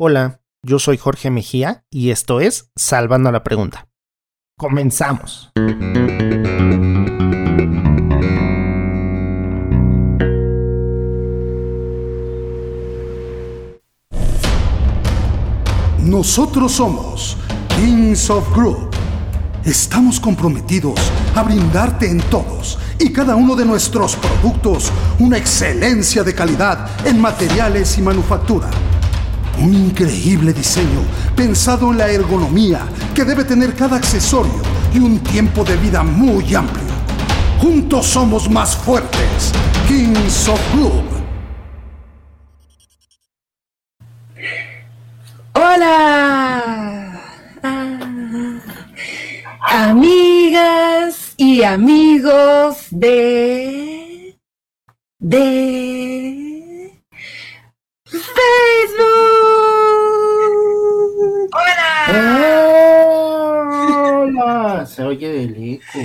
Hola, yo soy Jorge Mejía y esto es Salvando la Pregunta. Comenzamos. Nosotros somos Kings of Group. Estamos comprometidos a brindarte en todos y cada uno de nuestros productos una excelencia de calidad en materiales y manufactura un increíble diseño pensado en la ergonomía que debe tener cada accesorio y un tiempo de vida muy amplio. Juntos somos más fuertes. Kings of Club. Hola. Amigas y amigos de... de... Facebook. ¡Hola! Se oye el eco.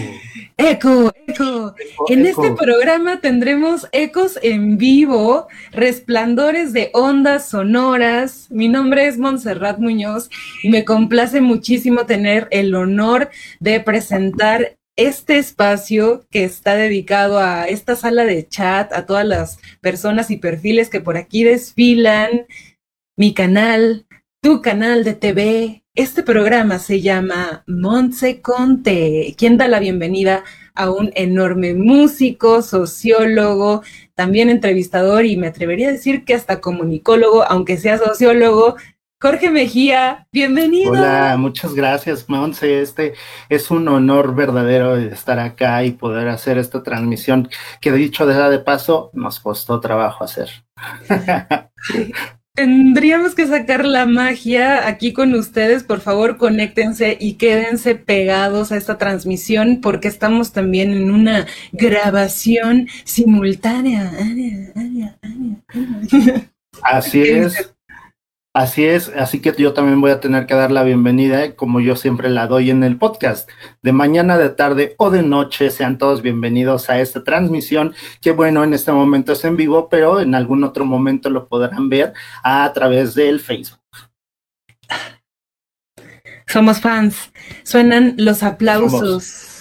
Eco, eco. en este programa tendremos ecos en vivo, resplandores de ondas sonoras. Mi nombre es Montserrat Muñoz y me complace muchísimo tener el honor de presentar este espacio que está dedicado a esta sala de chat, a todas las personas y perfiles que por aquí desfilan, mi canal, tu canal de TV, este programa se llama Montse Conte, quien da la bienvenida a un enorme músico, sociólogo, también entrevistador y me atrevería a decir que hasta comunicólogo, aunque sea sociólogo. Jorge Mejía, bienvenido. Hola, muchas gracias, Montse. Este es un honor verdadero estar acá y poder hacer esta transmisión que dicho de de paso nos costó trabajo hacer. Tendríamos que sacar la magia aquí con ustedes. Por favor, conéctense y quédense pegados a esta transmisión porque estamos también en una grabación simultánea. Así es. Así es, así que yo también voy a tener que dar la bienvenida, como yo siempre la doy en el podcast. De mañana, de tarde o de noche, sean todos bienvenidos a esta transmisión, que bueno, en este momento es en vivo, pero en algún otro momento lo podrán ver a través del Facebook. Somos fans. Suenan los aplausos.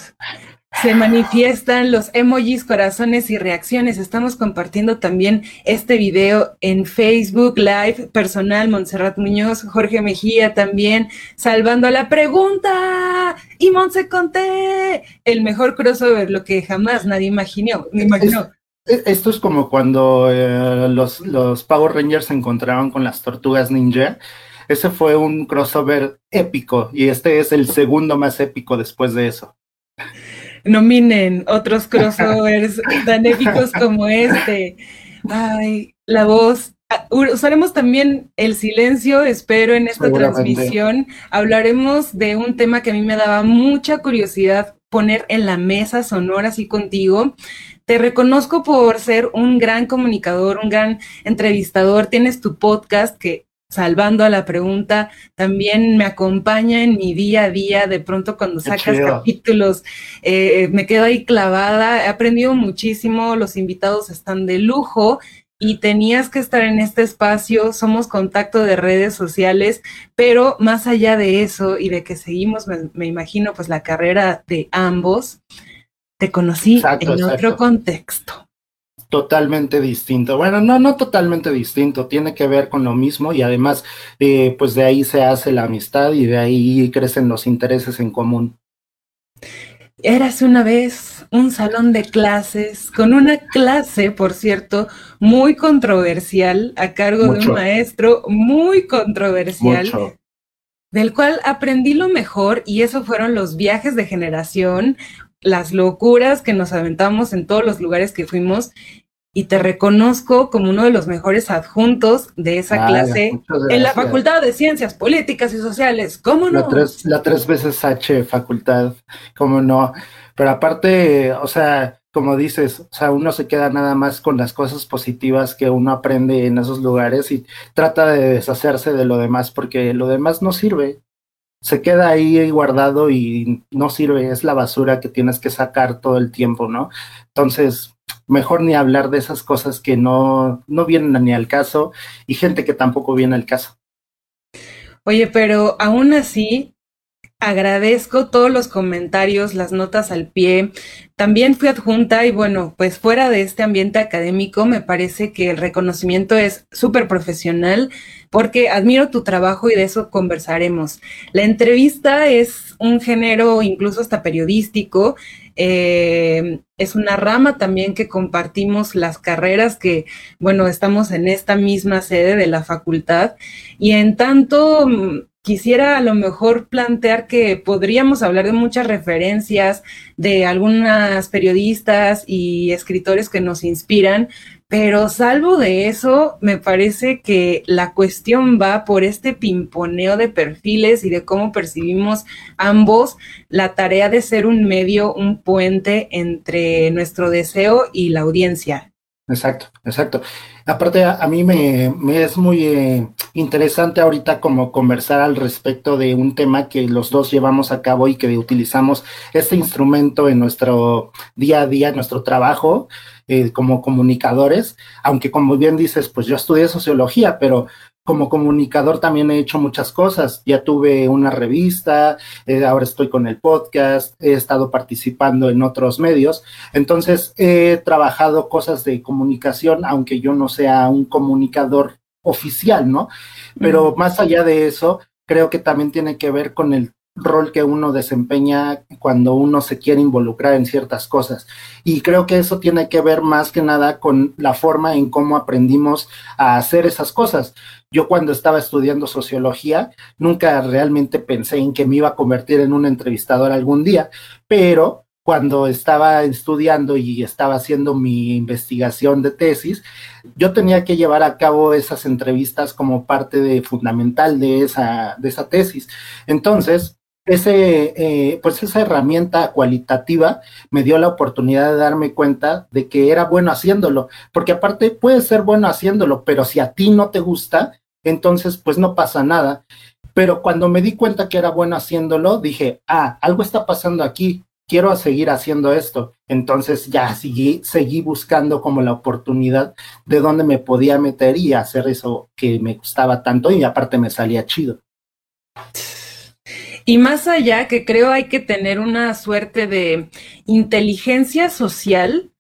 Se manifiestan los emojis, corazones y reacciones. Estamos compartiendo también este video en Facebook Live, personal Montserrat Muñoz, Jorge Mejía también, salvando la pregunta. Y Montse Conté, el mejor crossover, lo que jamás nadie imaginó. imaginó. esto es como cuando eh, los, los Power Rangers se encontraron con las tortugas ninja. Ese fue un crossover épico y este es el segundo más épico después de eso nominen otros crossovers tan épicos como este. Ay, la voz. Ah, usaremos también el silencio, espero, en esta transmisión. Hablaremos de un tema que a mí me daba mucha curiosidad poner en la mesa sonora así contigo. Te reconozco por ser un gran comunicador, un gran entrevistador. Tienes tu podcast que salvando a la pregunta, también me acompaña en mi día a día, de pronto cuando sacas capítulos, eh, me quedo ahí clavada, he aprendido muchísimo, los invitados están de lujo y tenías que estar en este espacio, somos contacto de redes sociales, pero más allá de eso y de que seguimos, me, imagino, pues la carrera de ambos, te conocí en otro contexto totalmente distinto. Bueno, no, no totalmente distinto, tiene que ver con lo mismo y además, eh, pues de ahí se hace la amistad y de ahí crecen los intereses en común. Eras una vez un salón de clases con una clase, por cierto, muy controversial a cargo de un maestro muy controversial. Del cual aprendí lo mejor y eso fueron los viajes de generación, las locuras que nos aventamos en todos los lugares que fuimos y te reconozco como uno de los mejores adjuntos de esa clase en la Facultad de Ciencias Políticas y Sociales. ¿Cómo no? La tres, la tres veces H facultad, ¿cómo no? Pero aparte, o sea, como dices, o sea, uno se queda nada más con las cosas positivas que uno aprende en esos lugares y trata de deshacerse de lo demás porque lo demás no sirve. Se queda ahí guardado y no sirve, es la basura que tienes que sacar todo el tiempo, ¿no? Entonces, mejor ni hablar de esas cosas que no, no vienen ni al caso y gente que tampoco viene al caso. Oye, pero aún así, agradezco todos los comentarios, las notas al pie. También fui adjunta y bueno, pues fuera de este ambiente académico, me parece que el reconocimiento es súper profesional porque admiro tu trabajo y de eso conversaremos. La entrevista es un género incluso hasta periodístico. Eh, es una rama también que compartimos las carreras que, bueno, estamos en esta misma sede de la facultad. Y en tanto quisiera a lo mejor plantear que podríamos hablar de muchas referencias de algunas periodistas y escritores que nos inspiran, pero salvo de eso, me parece que la cuestión va por este pimponeo de perfiles y de cómo percibimos ambos la tarea de ser un medio, un puente entre nuestro deseo y la audiencia. Exacto, exacto. Aparte, a, mí me, es muy eh, interesante ahorita como conversar al respecto de un tema que los dos llevamos a cabo y que utilizamos este instrumento en nuestro día a día, en nuestro trabajo eh, como comunicadores, aunque como bien dices, pues yo estudié sociología, pero como comunicador también he hecho muchas cosas. Ya tuve una revista, eh, ahora estoy con el podcast, he estado participando en otros medios. Entonces he trabajado cosas de comunicación, aunque yo no sea un comunicador oficial, ¿no? Pero más allá de eso, creo que también tiene que ver con el rol que uno desempeña cuando uno se quiere involucrar en ciertas cosas. Y creo que eso tiene que ver más que nada con la forma en cómo aprendimos a hacer esas cosas. Yo cuando estaba estudiando sociología, nunca realmente pensé en que me iba a convertir en un entrevistador algún día, pero cuando estaba estudiando y estaba haciendo mi investigación de tesis, yo tenía que llevar a cabo esas entrevistas como parte de fundamental de esa, de esa tesis. Entonces, ese, eh, pues esa herramienta cualitativa me dio la oportunidad de darme cuenta de que era bueno haciéndolo, porque aparte puede ser bueno haciéndolo, pero si a ti no te gusta, entonces pues no pasa nada. Pero cuando me di cuenta que era bueno haciéndolo, dije, ah, algo está pasando aquí, quiero seguir haciendo esto. Entonces ya seguí, seguí buscando como la oportunidad de dónde me podía meter y hacer eso que me gustaba tanto y aparte me salía chido. Y más allá, que creo hay que tener una suerte de inteligencia social,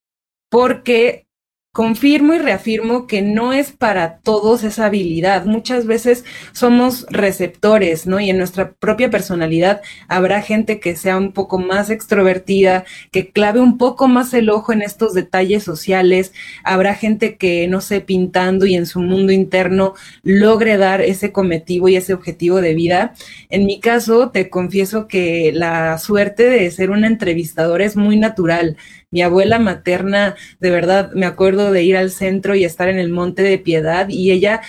porque confirmo y reafirmo que no es para todos esa habilidad. Muchas veces somos receptores, ¿no? Y en nuestra propia personalidad habrá gente que sea un poco más extrovertida, que clave un poco más el ojo en estos detalles sociales. Habrá gente que, no sé, pintando y en su mundo interno logre dar ese cometivo y ese objetivo de vida. En mi caso, te confieso que la suerte de ser una entrevistadora es muy natural mi abuela materna, de verdad, me acuerdo de ir al centro y estar en el Monte de Piedad y ella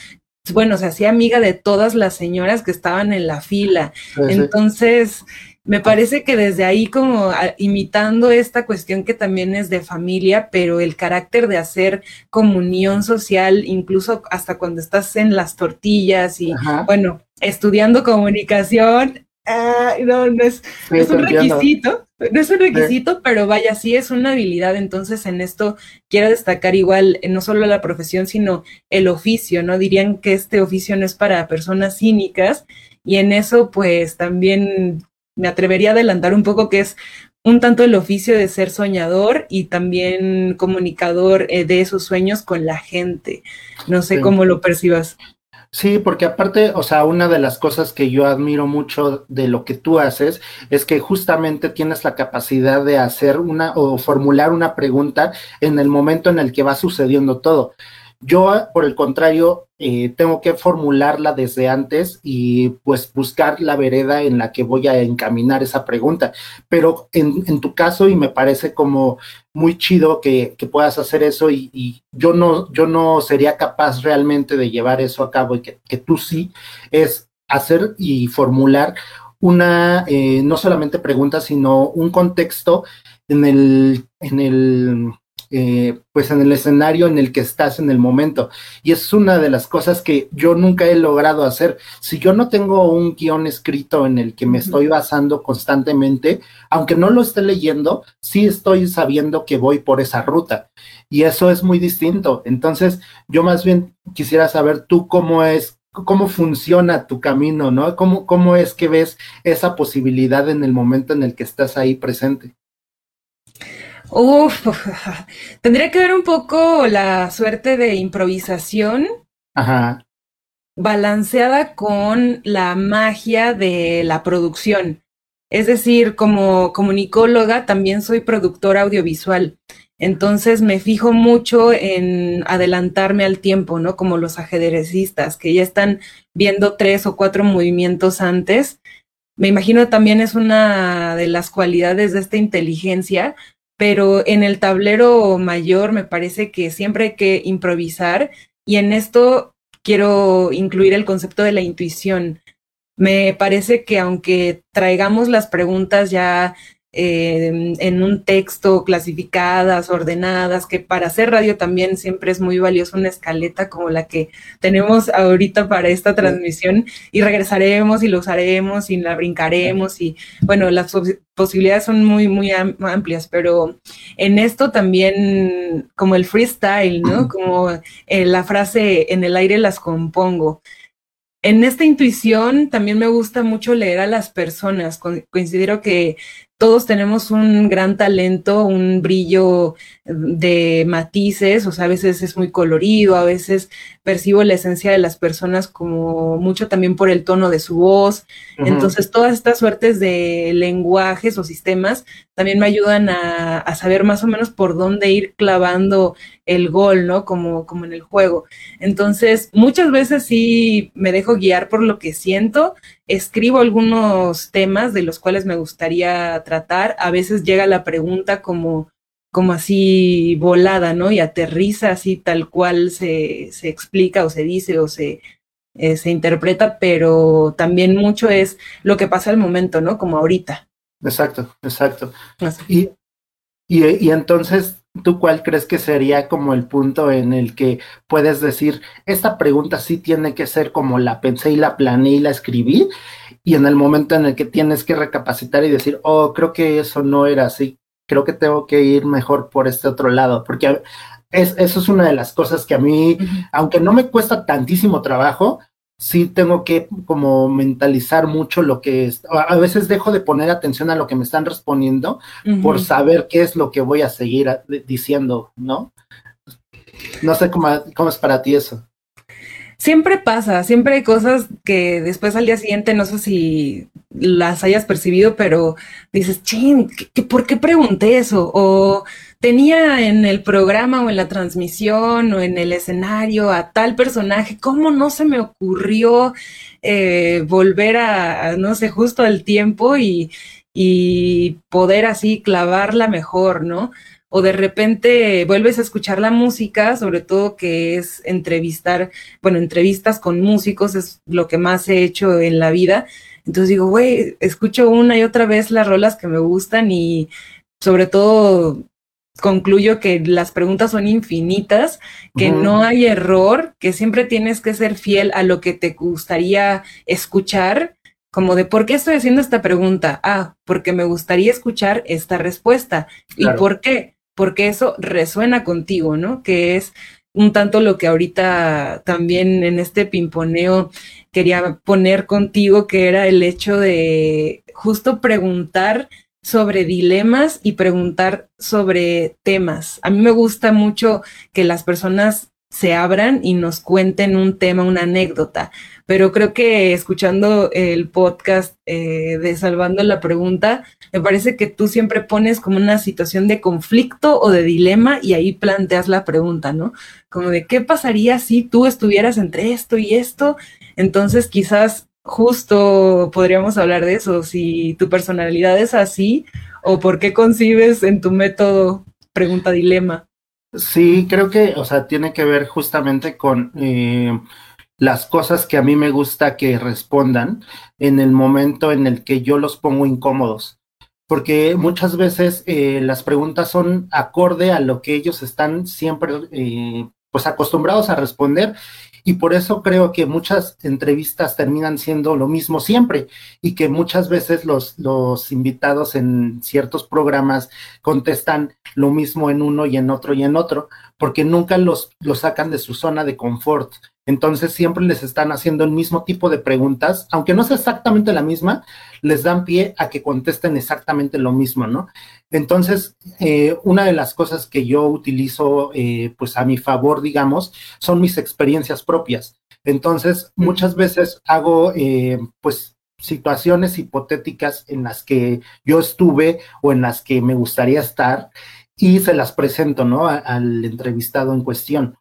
bueno, se hacía amiga de todas las señoras que estaban en la fila. Entonces, me parece que desde ahí como imitando esta cuestión que también es de familia, pero el carácter de hacer comunión social, incluso hasta cuando estás en las tortillas y, bueno, estudiando comunicación, Ah, no, no es, un requisito, no es un requisito, pero vaya, sí es una habilidad. Entonces, en esto quiero destacar igual eh, no solo la profesión, sino el oficio, ¿no? Dirían que este oficio no es para personas cínicas, y en eso, pues también me atrevería a adelantar un poco que es un tanto el oficio de ser soñador y también comunicador eh, de esos sueños con la gente. No sé cómo lo percibas. Sí, porque aparte, o sea, una de las cosas que yo admiro mucho de lo que tú haces es que justamente tienes la capacidad de hacer una o formular una pregunta en el momento en el que va sucediendo todo. Yo, por el contrario, eh, tengo que formularla desde antes y pues buscar la vereda en la que voy a encaminar esa pregunta. Pero en, tu caso, y me parece como muy chido que, puedas hacer eso y, yo, no, yo no sería capaz realmente de llevar eso a cabo y que, tú sí, es hacer y formular una, eh, no solamente pregunta, sino un contexto en el, en el eh, pues en el escenario en el que estás en el momento. Y es una de las cosas que yo nunca he logrado hacer. Si yo no tengo un guion escrito en el que me estoy basando constantemente, aunque no lo esté leyendo, sí estoy sabiendo que voy por esa ruta. Y eso es muy distinto. Entonces, yo más bien quisiera saber tú cómo es cómo funciona tu camino, ¿no? ¿Cómo, ¿Cómo es que ves esa posibilidad en el momento en el que estás ahí presente? Uf, tendría que ver un poco la suerte de improvisación. Ajá. Balanceada con la magia de la producción. Es decir, como comunicóloga también soy productora audiovisual. Entonces me fijo mucho en adelantarme al tiempo, ¿no? Como los ajedrecistas que ya están viendo tres o cuatro movimientos antes. Me imagino también es una de las cualidades de esta inteligencia, pero en el tablero mayor me parece que siempre hay que improvisar y en esto quiero incluir el concepto de la intuición. Me parece que aunque traigamos las preguntas ya eh, en un texto, clasificadas, ordenadas, que para hacer radio también siempre es muy valioso una escaleta como la que tenemos ahorita para esta transmisión y regresaremos y lo usaremos y la brincaremos y bueno, las posibilidades son muy, muy amplias, pero en esto también como el freestyle, ¿no? Como eh, la frase en el aire las compongo en esta intuición también me gusta mucho leer a las personas. Considero que todos tenemos un gran talento, un brillo de matices, o sea, a veces es muy colorido, a veces percibo la esencia de las personas como mucho también por el tono de su voz. Entonces, todas estas suertes de lenguajes o sistemas también me ayudan a, saber más o menos por dónde ir clavando el gol, ¿no? Como, como en el juego. Entonces, muchas veces sí me dejo guiar por lo que siento, escribo algunos temas de los cuales me gustaría tratar, a veces llega la pregunta como como así volada, ¿no? Y aterriza así tal cual se, se explica o se dice o se, eh, se interpreta, pero también mucho es lo que pasa al momento, ¿no? Como ahorita. Exacto, exacto. Y, y, y, entonces, ¿tú cuál crees que sería como el punto en el que puedes decir, esta pregunta sí tiene que ser como la pensé y la planeé y la escribí? Y en el momento en el que tienes que recapacitar y decir, oh, creo que eso no era así, creo que tengo que ir mejor por este otro lado, porque es, eso es una de las cosas que a mí, aunque no me cuesta tantísimo trabajo, sí tengo que como mentalizar mucho lo que es, a veces dejo de poner atención a lo que me están respondiendo por saber qué es lo que voy a seguir diciendo, ¿no? No sé cómo, cómo es para ti eso. Siempre pasa, siempre hay cosas que después al día siguiente no sé si las hayas percibido, pero dices, ching, por qué pregunté eso? O tenía en el programa o en la transmisión o en el escenario a tal personaje, ¿cómo no se me ocurrió eh, volver a, no sé, justo al tiempo y, y poder así clavarla mejor, ¿no? O de repente vuelves a escuchar la música, sobre todo que es entrevistar, bueno, entrevistas con músicos es lo que más he hecho en la vida. Entonces digo, güey, escucho una y otra vez las rolas que me gustan y sobre todo concluyo que las preguntas son infinitas, que no hay error, que siempre tienes que ser fiel a lo que te gustaría escuchar, como de por qué estoy haciendo esta pregunta. Ah, porque me gustaría escuchar esta respuesta. ¿Y por qué? Porque eso resuena contigo, ¿no? Que es un tanto lo que ahorita también en este pimponeo quería poner contigo, que era el hecho de justo preguntar sobre dilemas y preguntar sobre temas. A mí me gusta mucho que las personas se abran y nos cuenten un tema, una anécdota. Pero creo que escuchando el podcast eh, de Salvando la Pregunta, me parece que tú siempre pones como una situación de conflicto o de dilema y ahí planteas la pregunta, ¿no? Como de qué pasaría si tú estuvieras entre esto y esto. Entonces quizás justo podríamos hablar de eso, si tu personalidad es así o por qué concibes en tu método pregunta dilema. Sí, creo que, o sea, tiene que ver justamente con eh, las cosas que a mí me gusta que respondan en el momento en el que yo los pongo incómodos. Porque muchas veces eh, las preguntas son acorde a lo que ellos están siempre eh, pues acostumbrados a responder y por eso creo que muchas entrevistas terminan siendo lo mismo siempre y que muchas veces los, los invitados en ciertos programas contestan lo mismo en uno y en otro y en otro, porque nunca los, los sacan de su zona de confort. Entonces siempre les están haciendo el mismo tipo de preguntas, aunque no sea exactamente la misma, les dan pie a que contesten exactamente lo mismo, ¿no? Entonces, eh, una de las cosas que yo utilizo, eh, pues a mi favor, digamos, son mis experiencias propias. Entonces, muchas veces hago, eh, pues, situaciones hipotéticas en las que yo estuve o en las que me gustaría estar y se las presento, ¿no? al entrevistado en cuestión.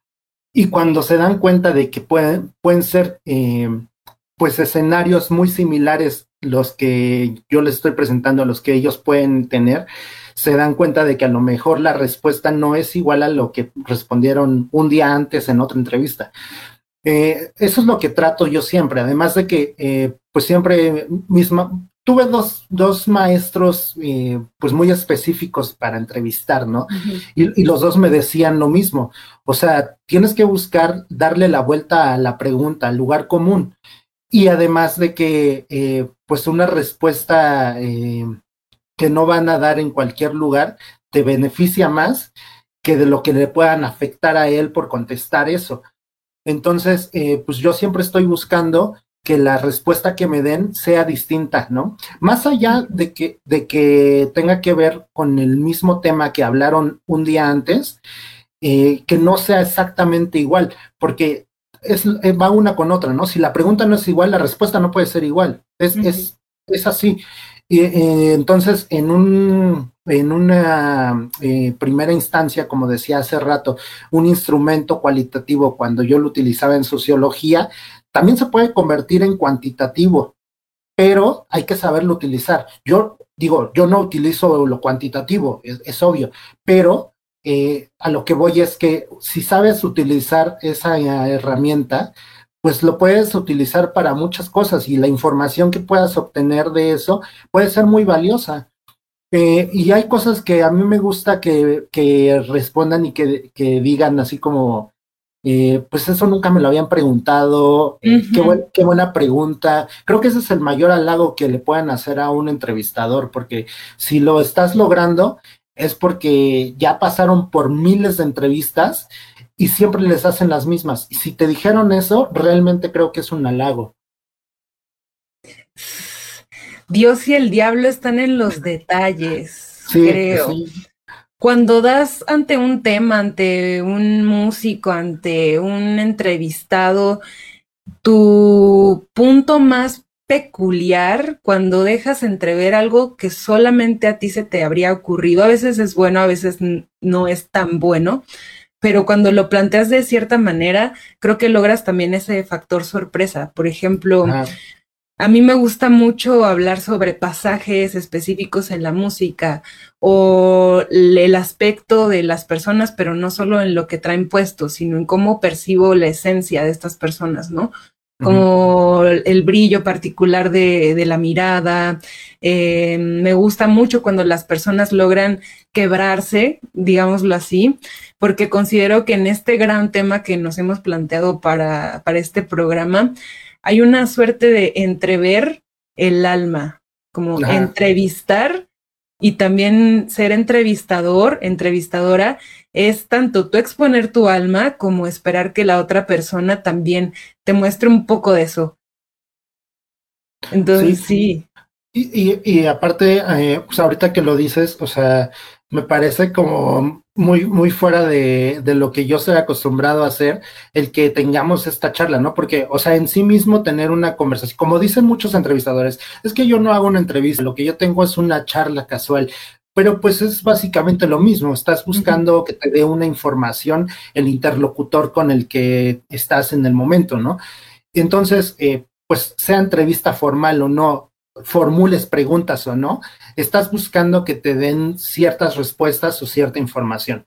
Y cuando se dan cuenta de que pueden, pueden ser, eh, pues, escenarios muy similares los que yo les estoy presentando, los que ellos pueden tener, se dan cuenta de que a lo mejor la respuesta no es igual a lo que respondieron un día antes en otra entrevista. Eh, eso es lo que trato yo siempre, además de que, eh, pues siempre misma, tuve dos, dos maestros eh, pues muy específicos para entrevistar, ¿no? y, y, los dos me decían lo mismo, o sea, tienes que buscar darle la vuelta a la pregunta, al lugar común, y además de que pues una respuesta que no van a dar en cualquier lugar te beneficia más que de lo que le puedan afectar a él por contestar eso. Entonces, eh, pues yo siempre estoy buscando que la respuesta que me den sea distinta, ¿no? Más allá de que, de que tenga que ver con el mismo tema que hablaron un día antes, eh, que no sea exactamente igual, porque es, eh, va una con otra, ¿no? Si la pregunta no es igual, la respuesta no puede ser igual. Es, es, es así. Y, entonces, en un en una eh, primera instancia, como decía hace rato, un instrumento cualitativo cuando yo lo utilizaba en sociología, también se puede convertir en cuantitativo, pero hay que saberlo utilizar. Yo digo, yo no utilizo lo cuantitativo, es, obvio, pero eh, a lo que voy es que si sabes utilizar esa herramienta, pues lo puedes utilizar para muchas cosas y la información que puedas obtener de eso puede ser muy valiosa. Eh, y hay cosas que a mí me gusta que, que respondan y que, que, digan así como, eh, pues eso nunca me lo habían preguntado, eh, qué, qué, buena pregunta. Creo que ese es el mayor halago que le puedan hacer a un entrevistador, porque si lo estás logrando es porque ya pasaron por miles de entrevistas y siempre les hacen las mismas. Y si te dijeron eso, realmente creo que es un halago. Dios y el diablo están en los detalles, creo. Cuando das ante un tema, ante un músico, ante un entrevistado, tu punto más peculiar cuando dejas entrever algo que solamente a ti se te habría ocurrido. A veces es bueno, a veces no es tan bueno, pero cuando lo planteas de cierta manera, creo que logras también ese factor sorpresa. Por ejemplo, a mí me gusta mucho hablar sobre pasajes específicos en la música o el aspecto de las personas, pero no solo en lo que traen puesto, sino en cómo percibo la esencia de estas personas, ¿no? Como el brillo particular de, la mirada. Eh, me gusta mucho cuando las personas logran quebrarse, digámoslo así, porque considero que en este gran tema que nos hemos planteado para, para este programa, hay una suerte de entrever el alma, como entrevistar y también ser entrevistador, entrevistadora, es tanto tú exponer tu alma como esperar que la otra persona también te muestre un poco de eso. Entonces, sí. Y, y, aparte, eh, pues ahorita que lo dices, o sea, me parece como muy, muy fuera de, de, lo que yo soy acostumbrado a hacer, el que tengamos esta charla, ¿no? Porque, o sea, en sí mismo tener una conversación, como dicen muchos entrevistadores, es que yo no hago una entrevista, lo que yo tengo es una charla casual. Pero pues es básicamente lo mismo, estás buscando que te dé una información el interlocutor con el que estás en el momento, ¿no? Entonces, eh, pues sea entrevista formal o no, formules preguntas o no, estás buscando que te den ciertas respuestas o cierta información.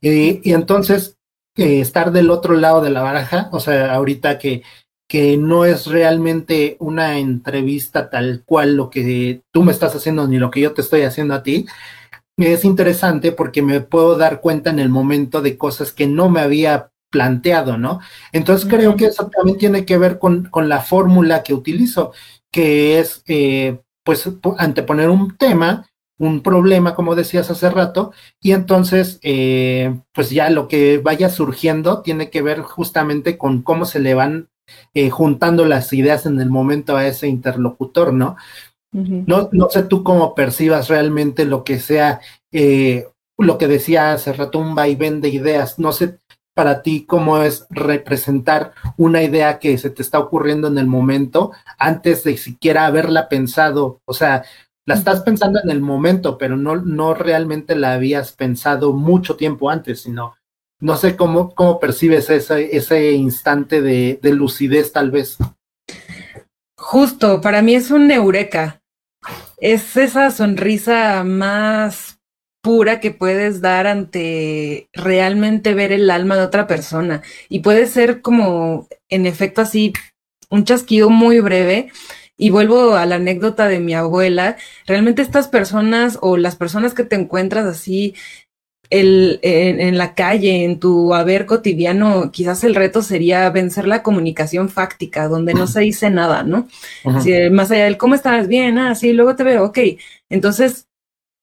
y entonces, eh, estar del otro lado de la baraja, o sea, ahorita que, que no es realmente una entrevista tal cual lo que tú me estás haciendo ni lo que yo te estoy haciendo a ti, es interesante porque me puedo dar cuenta en el momento de cosas que no me había planteado, ¿no? Entonces creo que eso también tiene que ver con, con la fórmula que utilizo que es eh, pues anteponer un tema un problema, como decías hace rato, y entonces, eh, pues ya lo que vaya surgiendo tiene que ver justamente con cómo se le van eh, juntando las ideas en el momento a ese interlocutor, ¿no? No, no sé tú cómo percibas realmente lo que sea, lo que decía hace rato, un vaivén de ideas. No sé para ti cómo es representar una idea que se te está ocurriendo en el momento antes de siquiera haberla pensado. O sea, la estás pensando en el momento, pero no, no realmente la habías pensado mucho tiempo antes, sino no sé cómo, cómo percibes ese, ese instante de, de lucidez tal vez. Justo, para mí es un eureka. Es esa sonrisa más pura que puedes dar ante realmente ver el alma de otra persona. Y puede ser como, en efecto, así, un chasquido muy breve. Y vuelvo a la anécdota de mi abuela. Realmente estas personas o las personas que te encuentras así el, en, la calle, en tu haber cotidiano, quizás el reto sería vencer la comunicación fáctica, donde no se dice nada, ¿no? más allá del cómo estás, bien, ah, sí, luego te veo, ok. Entonces,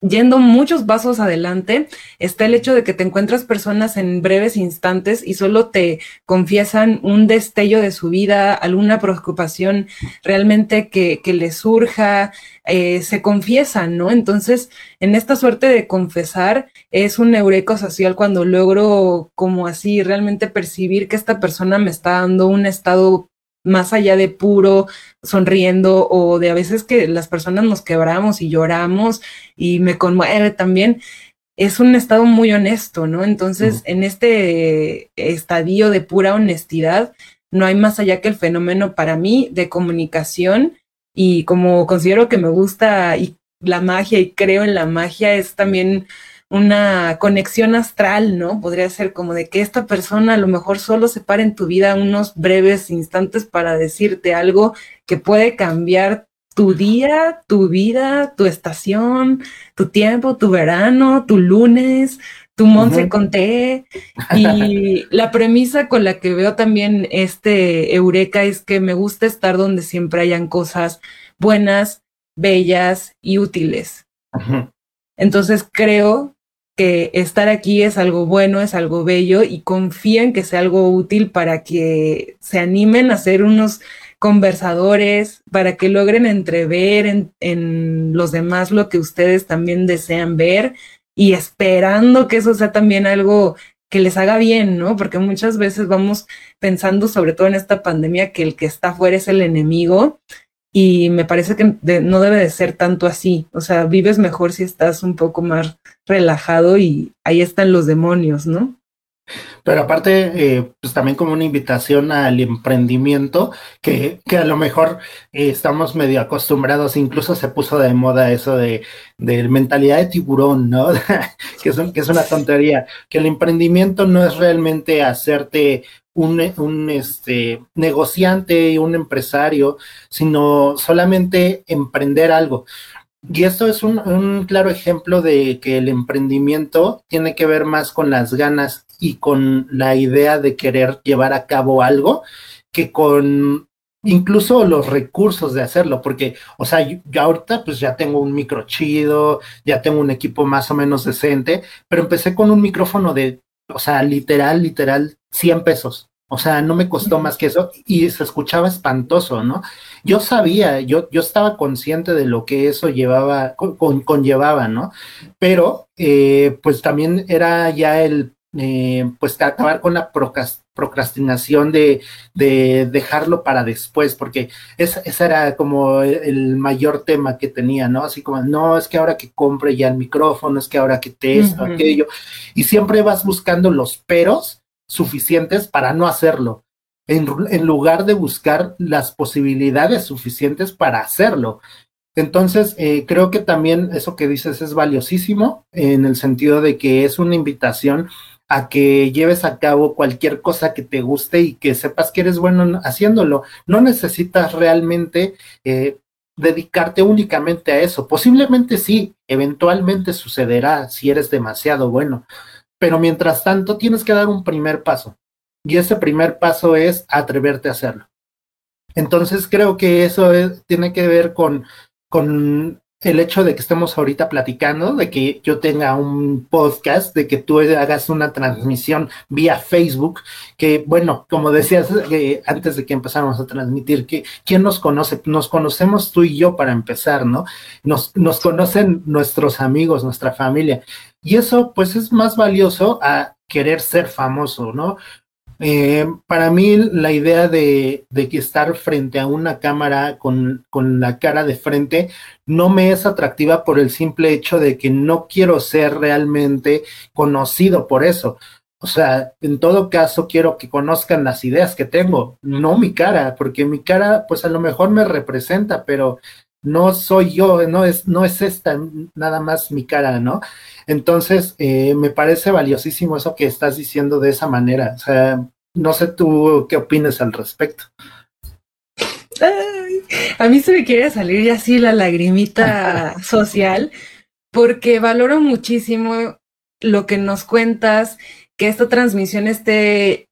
yendo muchos pasos adelante, está el hecho de que te encuentras personas en breves instantes y solo te confiesan un destello de su vida, alguna preocupación realmente que, que les surja, eh, se confiesan, ¿no? Entonces, en esta suerte de confesar, es un eureka social cuando logro como así realmente percibir que esta persona me está dando un estado más allá de puro sonriendo o de a veces que las personas nos quebramos y lloramos y me conmueve también, es un estado muy honesto, ¿no? Entonces, en este estadio de pura honestidad, no hay más allá que el fenómeno para mí de comunicación y como considero que me gusta y la magia y creo en la magia, es también una conexión astral, ¿no? Podría ser como de que esta persona a lo mejor solo se para en tu vida unos breves instantes para decirte algo que puede cambiar tu día, tu vida, tu estación, tu tiempo, tu verano, tu lunes, tu Monse con té. Y la premisa con la que veo también este Eureka es que me gusta estar donde siempre hayan cosas buenas, bellas y útiles. Entonces creo que estar aquí es algo bueno, es algo bello y confíen que sea algo útil para que se animen a ser unos conversadores, para que logren entrever en, en los demás lo que ustedes también desean ver y esperando que eso sea también algo que les haga bien, ¿no? Porque muchas veces vamos pensando, sobre todo en esta pandemia, que el que está afuera es el enemigo y me parece que no debe de ser tanto así. O sea, vives mejor si estás un poco más relajado y ahí están los demonios, ¿no? Pero aparte, eh, pues también como una invitación al emprendimiento, que, que a lo mejor eh, estamos medio acostumbrados, incluso se puso de moda eso de, de mentalidad de tiburón, ¿no? que, es que es una tontería, que el emprendimiento no es realmente hacerte un, un este, negociante y un empresario, sino solamente emprender algo. Y esto es un, un, claro ejemplo de que el emprendimiento tiene que ver más con las ganas y con la idea de querer llevar a cabo algo que con incluso los recursos de hacerlo, porque, o sea, yo, ahorita pues ya tengo un micro chido, ya tengo un equipo más o menos decente, pero empecé con un micrófono de, o sea, literal, literal, 100 pesos. O sea, no me costó más que eso y se escuchaba espantoso, ¿no? Yo sabía, yo, yo estaba consciente de lo que eso llevaba, con, conllevaba, ¿no? Pero, eh, pues también era ya el, eh, pues acabar con la procrastinación de, de, dejarlo para después, porque ese, ese era como el mayor tema que tenía, ¿no? Así como, no, es que ahora que compre ya el micrófono, es que ahora que te esto, aquello, y siempre vas buscando los peros suficientes para no hacerlo, en, lugar de buscar las posibilidades suficientes para hacerlo. Entonces, eh, creo que también eso que dices es valiosísimo en el sentido de que es una invitación a que lleves a cabo cualquier cosa que te guste y que sepas que eres bueno haciéndolo. No necesitas realmente eh, dedicarte únicamente a eso. Posiblemente sí, eventualmente sucederá si eres demasiado bueno, pero mientras tanto tienes que dar un primer paso. Y ese primer paso es atreverte a hacerlo. Entonces creo que eso tiene que ver con, el hecho de que estemos ahorita platicando, de que yo tenga un podcast, de que tú hagas una transmisión vía Facebook, que bueno, como decías eh, antes de que empezáramos a transmitir, que quién nos conoce, nos conocemos tú y yo para empezar, ¿no? Nos, nos conocen nuestros amigos, nuestra familia. Y eso pues es más valioso a querer ser famoso, ¿no? Eh, para mí la idea de, de, que estar frente a una cámara con, con, la cara de frente no me es atractiva por el simple hecho de que no quiero ser realmente conocido por eso. O sea, en todo caso quiero que conozcan las ideas que tengo, no mi cara, porque mi cara pues a lo mejor me representa, pero no soy yo, no es, no es esta nada más mi cara, ¿no? Entonces, eh, me parece valiosísimo eso que estás diciendo de esa manera. O sea, no sé tú qué opinas al respecto. a mí se me quiere salir ya así la lagrimita social, porque valoro muchísimo lo que nos cuentas, que esta transmisión esté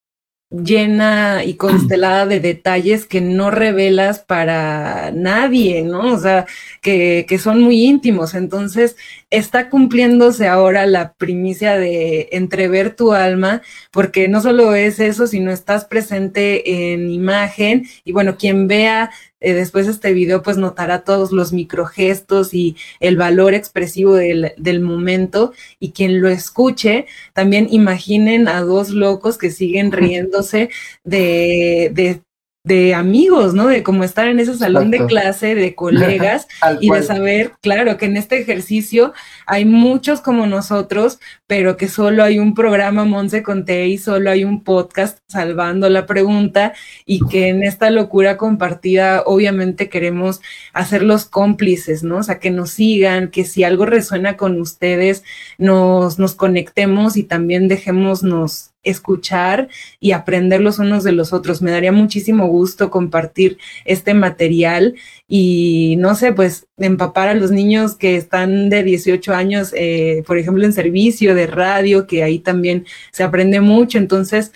llena y constelada de detalles que no revelas para nadie, ¿no? O sea, que, que, son muy íntimos. Entonces, está cumpliéndose ahora la primicia de entrever tu alma, porque no solo es eso, sino estás presente en imagen y bueno, quien vea eh, después de este video, pues notará todos los microgestos y el valor expresivo del, del, momento. Y quien lo escuche, también imaginen a dos locos que siguen riéndose de, de de amigos, ¿no? De cómo estar en ese salón de clase, de colegas y de saber, claro, que en este ejercicio hay muchos como nosotros, pero que solo hay un programa Monse Conté y solo hay un podcast salvando la pregunta y que en esta locura compartida obviamente queremos hacerlos cómplices, ¿no? O sea, que nos sigan, que si algo resuena con ustedes, nos, nos conectemos y también dejémonos escuchar y aprender los unos de los otros. Me daría muchísimo gusto compartir este material y no sé, pues empapar a los niños que están de 18 años, eh, por ejemplo, en servicio de radio, que ahí también se aprende mucho. Entonces,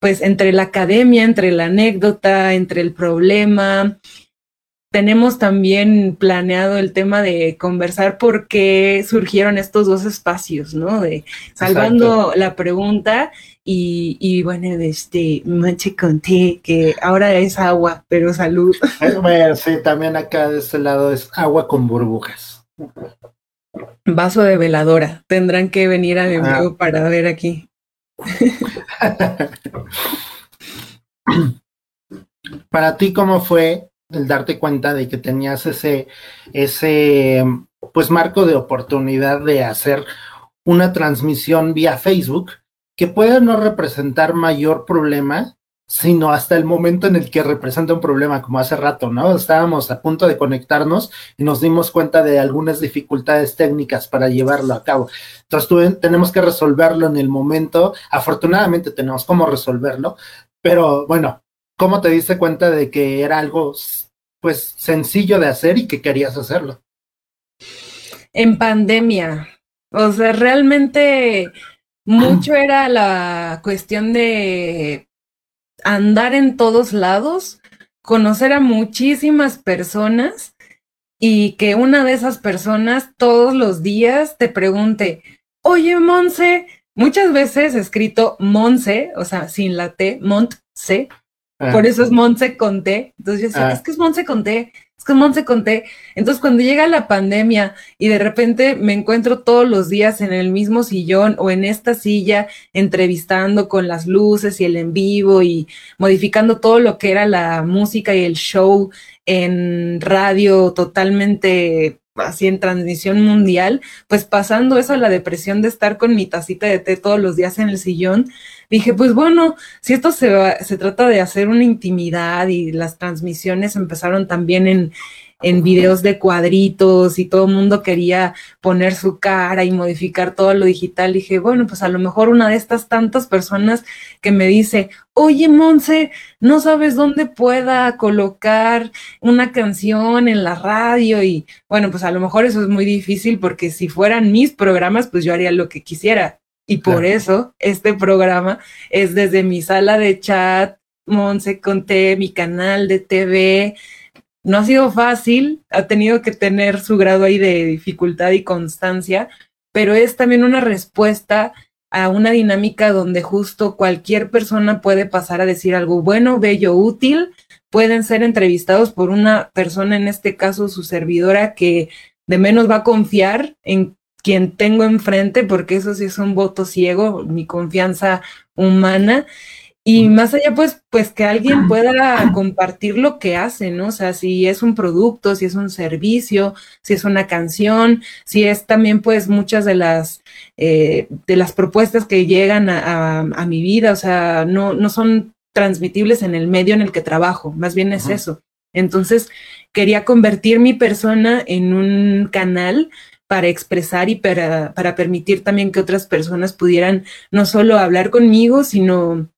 pues entre la academia, entre la anécdota, entre el problema, tenemos también planeado el tema de conversar por qué surgieron estos dos espacios, ¿no? De salvando la pregunta y, y, bueno, este manche con té, que ahora es agua, pero salud. Bueno, sí, también acá de este lado es agua con burbujas. Vaso de veladora. Tendrán que venir a mi ah. para ver aquí. Para ti, ¿cómo fue el darte cuenta de que tenías ese, ese pues marco de oportunidad de hacer una transmisión vía Facebook que puede no representar mayor problema, sino hasta el momento en el que representa un problema, como hace rato, ¿no? Estábamos a punto de conectarnos y nos dimos cuenta de algunas dificultades técnicas para llevarlo a cabo. Entonces tenemos que resolverlo en el momento. Afortunadamente tenemos cómo resolverlo, pero bueno, ¿cómo te diste cuenta de que era algo pues sencillo de hacer y que querías hacerlo? En pandemia. O sea, realmente mucho era la cuestión de andar en todos lados, conocer a muchísimas personas y que una de esas personas todos los días te pregunte, oye, Monse, muchas veces escrito Monse, o sea, sin la T, Montse, Ah. Por eso es Monse Conté. Entonces yo decía, ah. es que es Monse Conté, es que Monse Conté. Entonces cuando llega la pandemia y de repente me encuentro todos los días en el mismo sillón o en esta silla entrevistando con las luces y el en vivo y modificando todo lo que era la música y el show en radio totalmente así en transmisión mundial, pues pasando eso a la depresión de estar con mi tacita de té todos los días en el sillón, dije, pues bueno, si esto se, se trata de hacer una intimidad y las transmisiones empezaron también en, en videos de cuadritos y todo el mundo quería poner su cara y modificar todo lo digital. Dije, bueno, pues a lo mejor una de estas tantas personas que me dice, oye, Monse, no sabes dónde pueda colocar una canción en la radio y bueno, pues a lo mejor eso es muy difícil porque si fueran mis programas, pues yo haría lo que quisiera. Y por eso este programa es desde mi sala de chat, Monse Conté, mi canal de TV, no ha sido fácil, ha tenido que tener su grado ahí de dificultad y constancia, pero es también una respuesta a una dinámica donde justo cualquier persona puede pasar a decir algo bueno, bello, útil, pueden ser entrevistados por una persona, en este caso su servidora, que de menos va a confiar en quien tengo enfrente, porque eso sí es un voto ciego, mi confianza humana. Y más allá, pues, pues que alguien pueda compartir lo que hace, ¿no? O sea, si es un producto, si es un servicio, si es una canción, si es también, pues, muchas de las, eh, de las propuestas que llegan a, a, mi vida, o sea, no, no son transmitibles en el medio en el que trabajo, más bien es eso. Entonces, quería convertir mi persona en un canal para expresar y para, para permitir también que otras personas pudieran no solo hablar conmigo, sino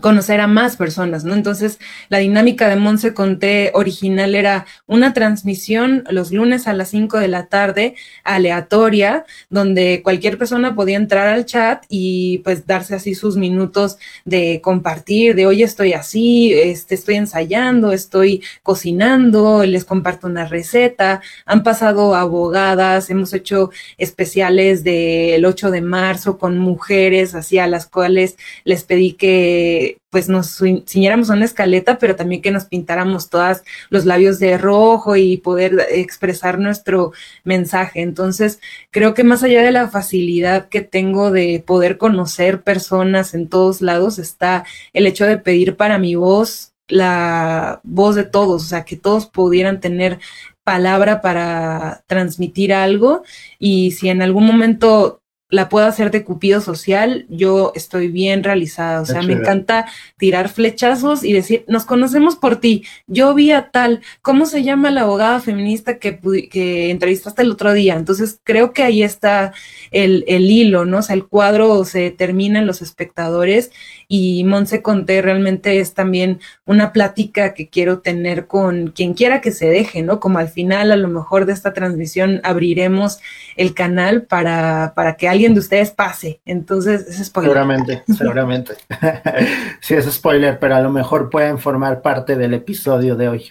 conocer a más personas, ¿no? Entonces, la dinámica de Monse Conté original era una transmisión los lunes a las 5 de la tarde, aleatoria, donde cualquier persona podía entrar al chat y pues darse así sus minutos de compartir, de hoy estoy así, este, estoy ensayando, estoy cocinando, les comparto una receta, han pasado abogadas, hemos hecho especiales del 8 de marzo con mujeres, así a las cuales les pedí que pues nos ciñéramos una escaleta, pero también que nos pintáramos todas los labios de rojo y poder expresar nuestro mensaje. Entonces, creo que más allá de la facilidad que tengo de poder conocer personas en todos lados, está el hecho de pedir para mi voz la voz de todos, o sea, que todos pudieran tener palabra para transmitir algo y si en algún momento la puedo hacer de cupido social, yo estoy bien realizada. O sea, me encanta tirar flechazos y decir, nos conocemos por ti. Yo vi a tal, ¿cómo se llama la abogada feminista que, que entrevistaste el otro día? Entonces, creo que ahí está el, el hilo, ¿no? O sea, el cuadro se termina en los espectadores y Monse Conté realmente es también una plática que quiero tener con quien quiera que se deje, ¿no? Como al final, a lo mejor de esta transmisión, abriremos el canal para, para que alguien de ustedes pase. Entonces, es spoiler. Seguramente, seguramente. sí, es spoiler, pero a lo mejor pueden formar parte del episodio de hoy.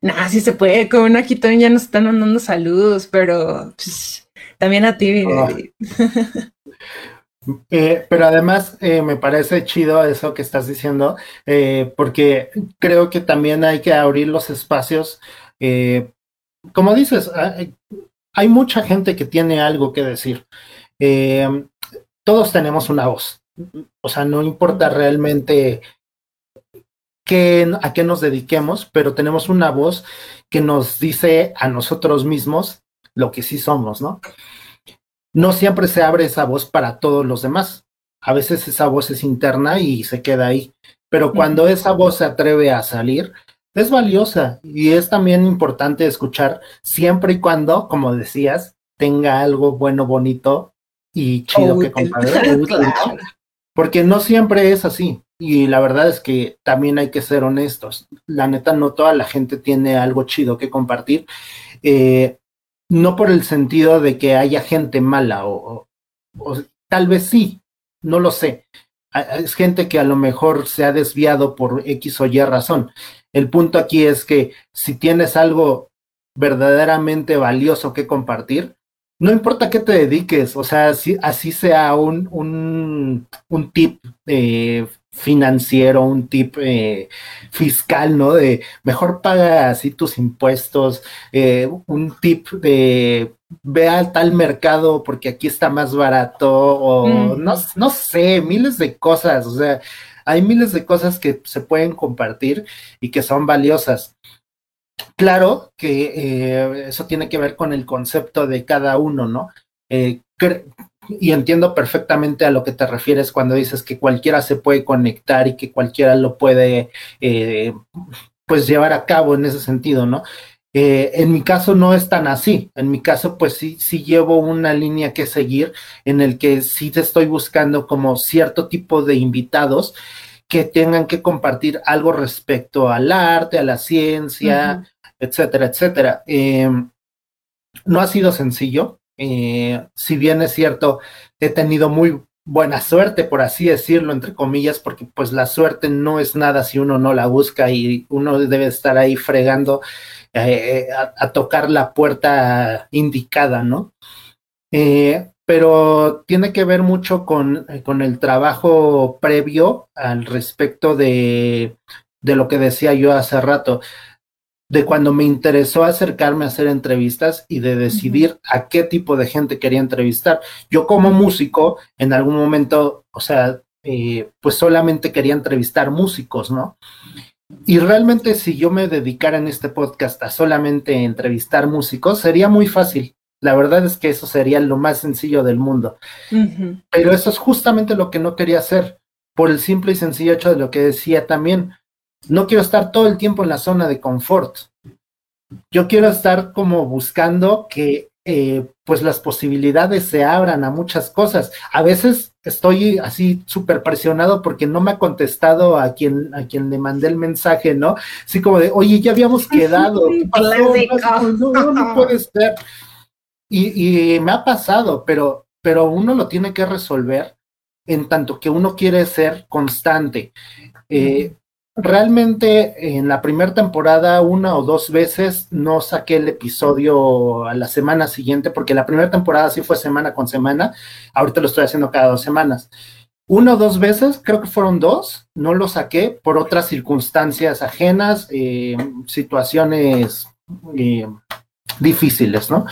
Nah, sí se puede. Con una quitón ya nos están mandando saludos, pero pues, también a ti. Oh. Eh, pero además eh, me parece chido eso que estás diciendo, eh, porque creo que también hay que abrir los espacios. como dices, hay, hay, mucha gente que tiene algo que decir. Eh, todos tenemos una voz. O sea, no importa realmente qué, a qué nos dediquemos, pero tenemos una voz que nos dice a nosotros mismos lo que sí somos, ¿no? No siempre se abre esa voz para todos los demás. A veces esa voz es interna y se queda ahí. Pero cuando esa voz se atreve a salir, es valiosa y es también importante escuchar siempre y cuando, como decías, tenga algo bueno, bonito y chido que compartir. Porque no siempre es así. Y la verdad es que también hay que ser honestos. La neta, no toda la gente tiene algo chido que compartir. Eh, no por el sentido de que haya gente mala o, o, tal vez sí, no lo sé. Es gente que a lo mejor se ha desviado por X o Y razón. El punto aquí es que si tienes algo verdaderamente valioso que compartir, no importa qué te dediques, o sea, si, así sea un, un, un tip eh, financiero, un tip eh, fiscal, ¿no? De mejor paga así tus impuestos, eh, un tip de ve al tal mercado porque aquí está más barato, o no, no sé, miles de cosas, o sea, hay miles de cosas que se pueden compartir y que son valiosas. Claro que eh, eso tiene que ver con el concepto de cada uno, ¿no? Eh, y entiendo perfectamente a lo que te refieres cuando dices que cualquiera se puede conectar y que cualquiera lo puede, eh, pues, llevar a cabo en ese sentido, ¿no? en mi caso no es tan así. En mi caso, pues sí, sí llevo una línea que seguir en el que sí te estoy buscando como cierto tipo de invitados que tengan que compartir algo respecto al arte, a la ciencia, etcétera, etcétera. Eh, no ha sido sencillo. Eh, si bien es cierto, he tenido muy buena suerte, por así decirlo, entre comillas, porque pues la suerte no es nada si uno no la busca y uno debe estar ahí fregando eh, a, tocar la puerta indicada, ¿no? Eh, pero tiene que ver mucho con, con, el trabajo previo al respecto de, de lo que decía yo hace rato de cuando me interesó acercarme a hacer entrevistas y de decidir a qué tipo de gente quería entrevistar. Yo como músico, en algún momento, o sea, eh, pues solamente quería entrevistar músicos, ¿no? Y realmente si yo me dedicara en este podcast a solamente entrevistar músicos, sería muy fácil. La verdad es que eso sería lo más sencillo del mundo. Pero eso es justamente lo que no quería hacer, por el simple y sencillo hecho de lo que decía también no quiero estar todo el tiempo en la zona de confort. Yo quiero estar como buscando que eh, pues las posibilidades se abran a muchas cosas. A veces estoy así súper presionado porque no me ha contestado a quien, a quien le mandé el mensaje, ¿no? Así como de, oye, ya habíamos quedado. No, no, puede ser. Y, me ha pasado, pero, pero uno lo tiene que resolver en tanto que uno quiere ser constante. Eh, Realmente en la primera temporada una o dos veces no saqué el episodio a la semana siguiente porque la primera temporada sí fue semana con semana, ahorita lo estoy haciendo cada dos semanas. Una o dos veces, creo que fueron dos, no lo saqué por otras circunstancias ajenas, eh, situaciones eh, difíciles, ¿no?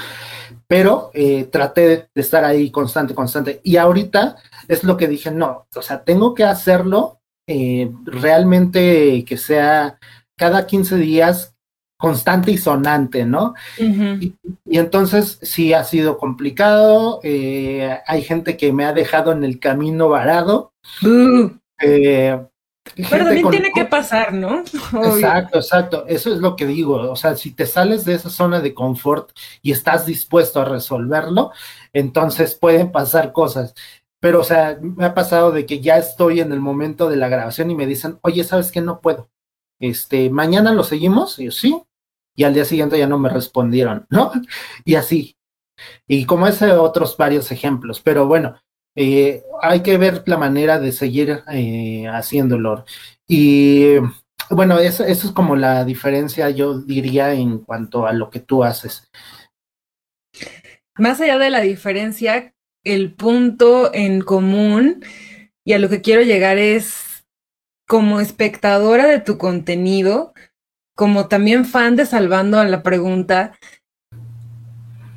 Pero eh, traté de estar ahí constante, constante. Y ahorita es lo que dije, no, o sea, tengo que hacerlo eh, realmente que sea cada 15 días constante y sonante, ¿no? y, entonces sí ha sido complicado, eh, hay gente que me ha dejado en el camino varado. Eh, pero también tiene que pasar, ¿no? Exacto, exacto. Eso es lo que digo. O sea, si te sales de esa zona de confort y estás dispuesto a resolverlo, entonces pueden pasar cosas. Pero, o sea, me ha pasado de que ya estoy en el momento de la grabación y me dicen, oye, ¿sabes qué? No puedo. Este, mañana lo seguimos. Y yo, sí. Y al día siguiente ya no me respondieron, ¿no? Y así. Y como ese, otros varios ejemplos. Pero bueno, eh, hay que ver la manera de seguir eh, haciéndolo. Y bueno, eso, eso es como la diferencia, yo diría, en cuanto a lo que tú haces. Más allá de la diferencia, el punto en común y a lo que quiero llegar es como espectadora de tu contenido, como también fan de Salvando a la pregunta,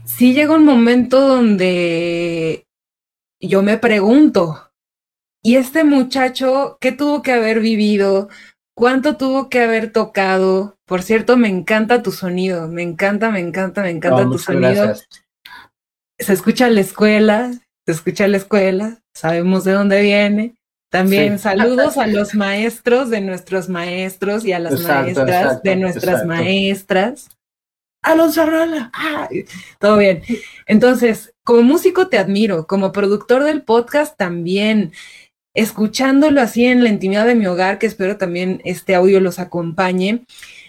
sí llega un momento donde yo me pregunto, ¿y este muchacho qué tuvo que haber vivido? ¿Cuánto tuvo que haber tocado? Por cierto, me encanta tu sonido, me encanta, me encanta, me encanta tu sonido se escucha la escuela, se escucha la escuela, sabemos de dónde viene. También saludos a los maestros de nuestros maestros y a las maestras de nuestras maestras. Alonso Arrola, todo bien. Entonces, como músico te admiro, como productor del podcast también, escuchándolo así en la intimidad de mi hogar, que espero también este audio los acompañe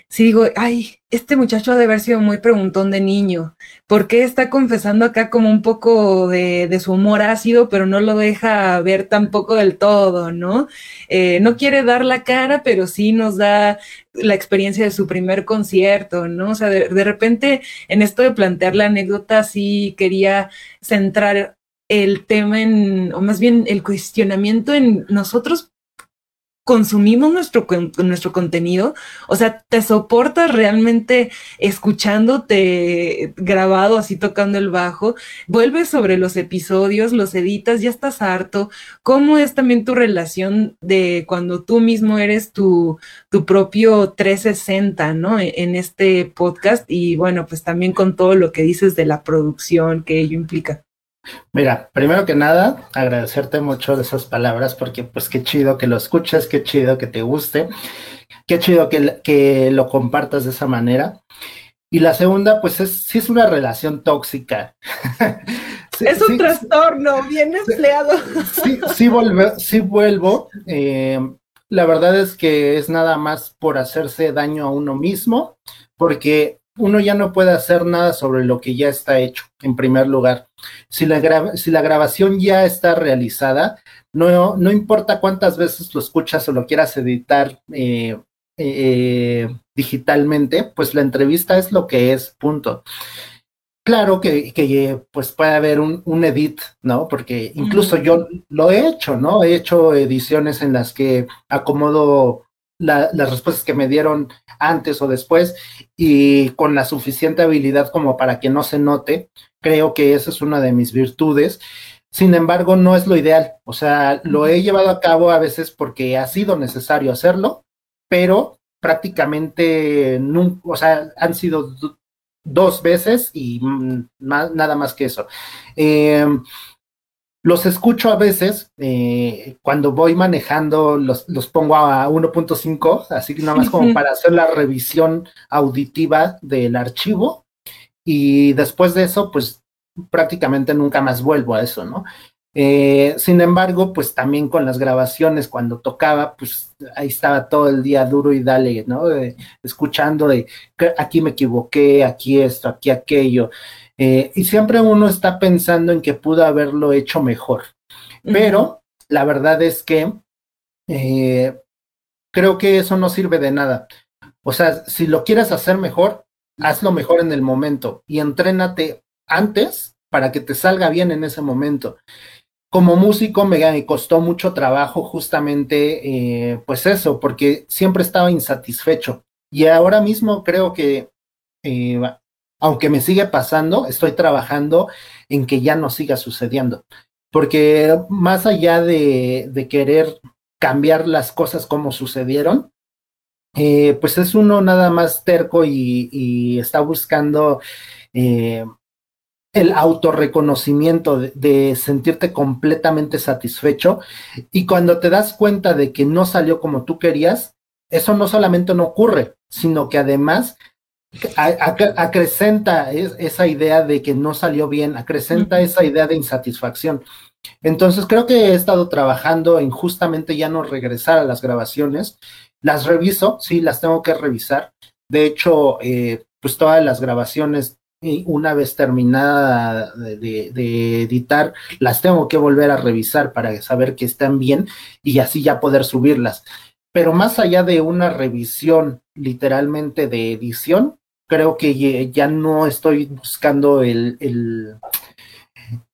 si digo, ay, este muchacho ha de haber sido muy preguntón de niño, ¿por qué está confesando acá como un poco de, su humor ácido, pero no lo deja ver tampoco del todo, ¿no? Eh, no quiere dar la cara, pero sí nos da la experiencia de su primer concierto, ¿no? O sea, de repente en esto de plantear la anécdota sí quería centrar el tema en, o más bien el cuestionamiento en nosotros consumimos nuestro, nuestro contenido, o sea, te soportas realmente escuchándote grabado así tocando el bajo, vuelves sobre los episodios, los editas, ya estás harto, ¿cómo es también tu relación de cuando tú mismo eres tu, tu propio 360, ¿no? E, en este podcast y bueno, pues también con todo lo que dices de la producción que ello implica. Mira, primero que nada, agradecerte mucho de esas palabras porque pues qué chido que lo escuches, qué chido que te guste, qué chido que, que lo compartas de esa manera. Y la segunda, pues es, sí es una relación tóxica. es un trastorno, bien empleado. sí, sí, sí vuelvo. Eh, la verdad es que es nada más por hacerse daño a uno mismo, porque uno ya no puede hacer nada sobre lo que ya está hecho, en primer lugar. Si la, si la grabación ya está realizada, no, no importa cuántas veces lo escuchas o lo quieras editar eh, eh, digitalmente, pues la entrevista es lo que es, punto. Claro que, que pues puede haber un, un, edit, ¿no? Porque incluso yo lo he hecho, ¿no? He hecho ediciones en las que acomodo las respuestas que me dieron antes o después y con la suficiente habilidad como para que no se note. Creo que esa es una de mis virtudes. Sin embargo, no es lo ideal. O sea, lo he llevado a cabo a veces porque ha sido necesario hacerlo, pero prácticamente nunca, o sea, han sido dos veces y mm, nada más que eso. Eh, los escucho a veces, eh, cuando voy manejando, los, los pongo a 1.5, así que nada más como para hacer la revisión auditiva del archivo. Y después de eso, pues prácticamente nunca más vuelvo a eso, ¿no? Eh, sin embargo, pues también con las grabaciones, cuando tocaba, pues ahí estaba todo el día duro y dale, ¿no? escuchando de aquí me equivoqué, aquí esto, aquí aquello. Eh, y siempre uno está pensando en que pudo haberlo hecho mejor. Pero la verdad es que eh, creo que eso no sirve de nada. O sea, si lo quieres hacer mejor, hazlo mejor en el momento y entrénate antes para que te salga bien en ese momento. Como músico me costó mucho trabajo justamente, eh, pues eso, porque siempre estaba insatisfecho. Y ahora mismo creo que aunque me sigue pasando, estoy trabajando en que ya no siga sucediendo. Porque más allá de, querer cambiar las cosas como sucedieron, eh, pues es uno nada más terco y, está buscando eh, el autorreconocimiento de, de, sentirte completamente satisfecho. Y cuando te das cuenta de que no salió como tú querías, eso no solamente no ocurre, sino que además acrecenta esa idea de que no salió bien, acrecenta esa idea de insatisfacción. Entonces creo que he estado trabajando en justamente ya no regresar a las grabaciones. Las reviso, sí, las tengo que revisar. De hecho, eh, pues todas las grabaciones, una vez terminada de, de, editar, las tengo que volver a revisar para saber que están bien y así ya poder subirlas. Pero más allá de una revisión literalmente de edición, creo que ya no estoy buscando el, el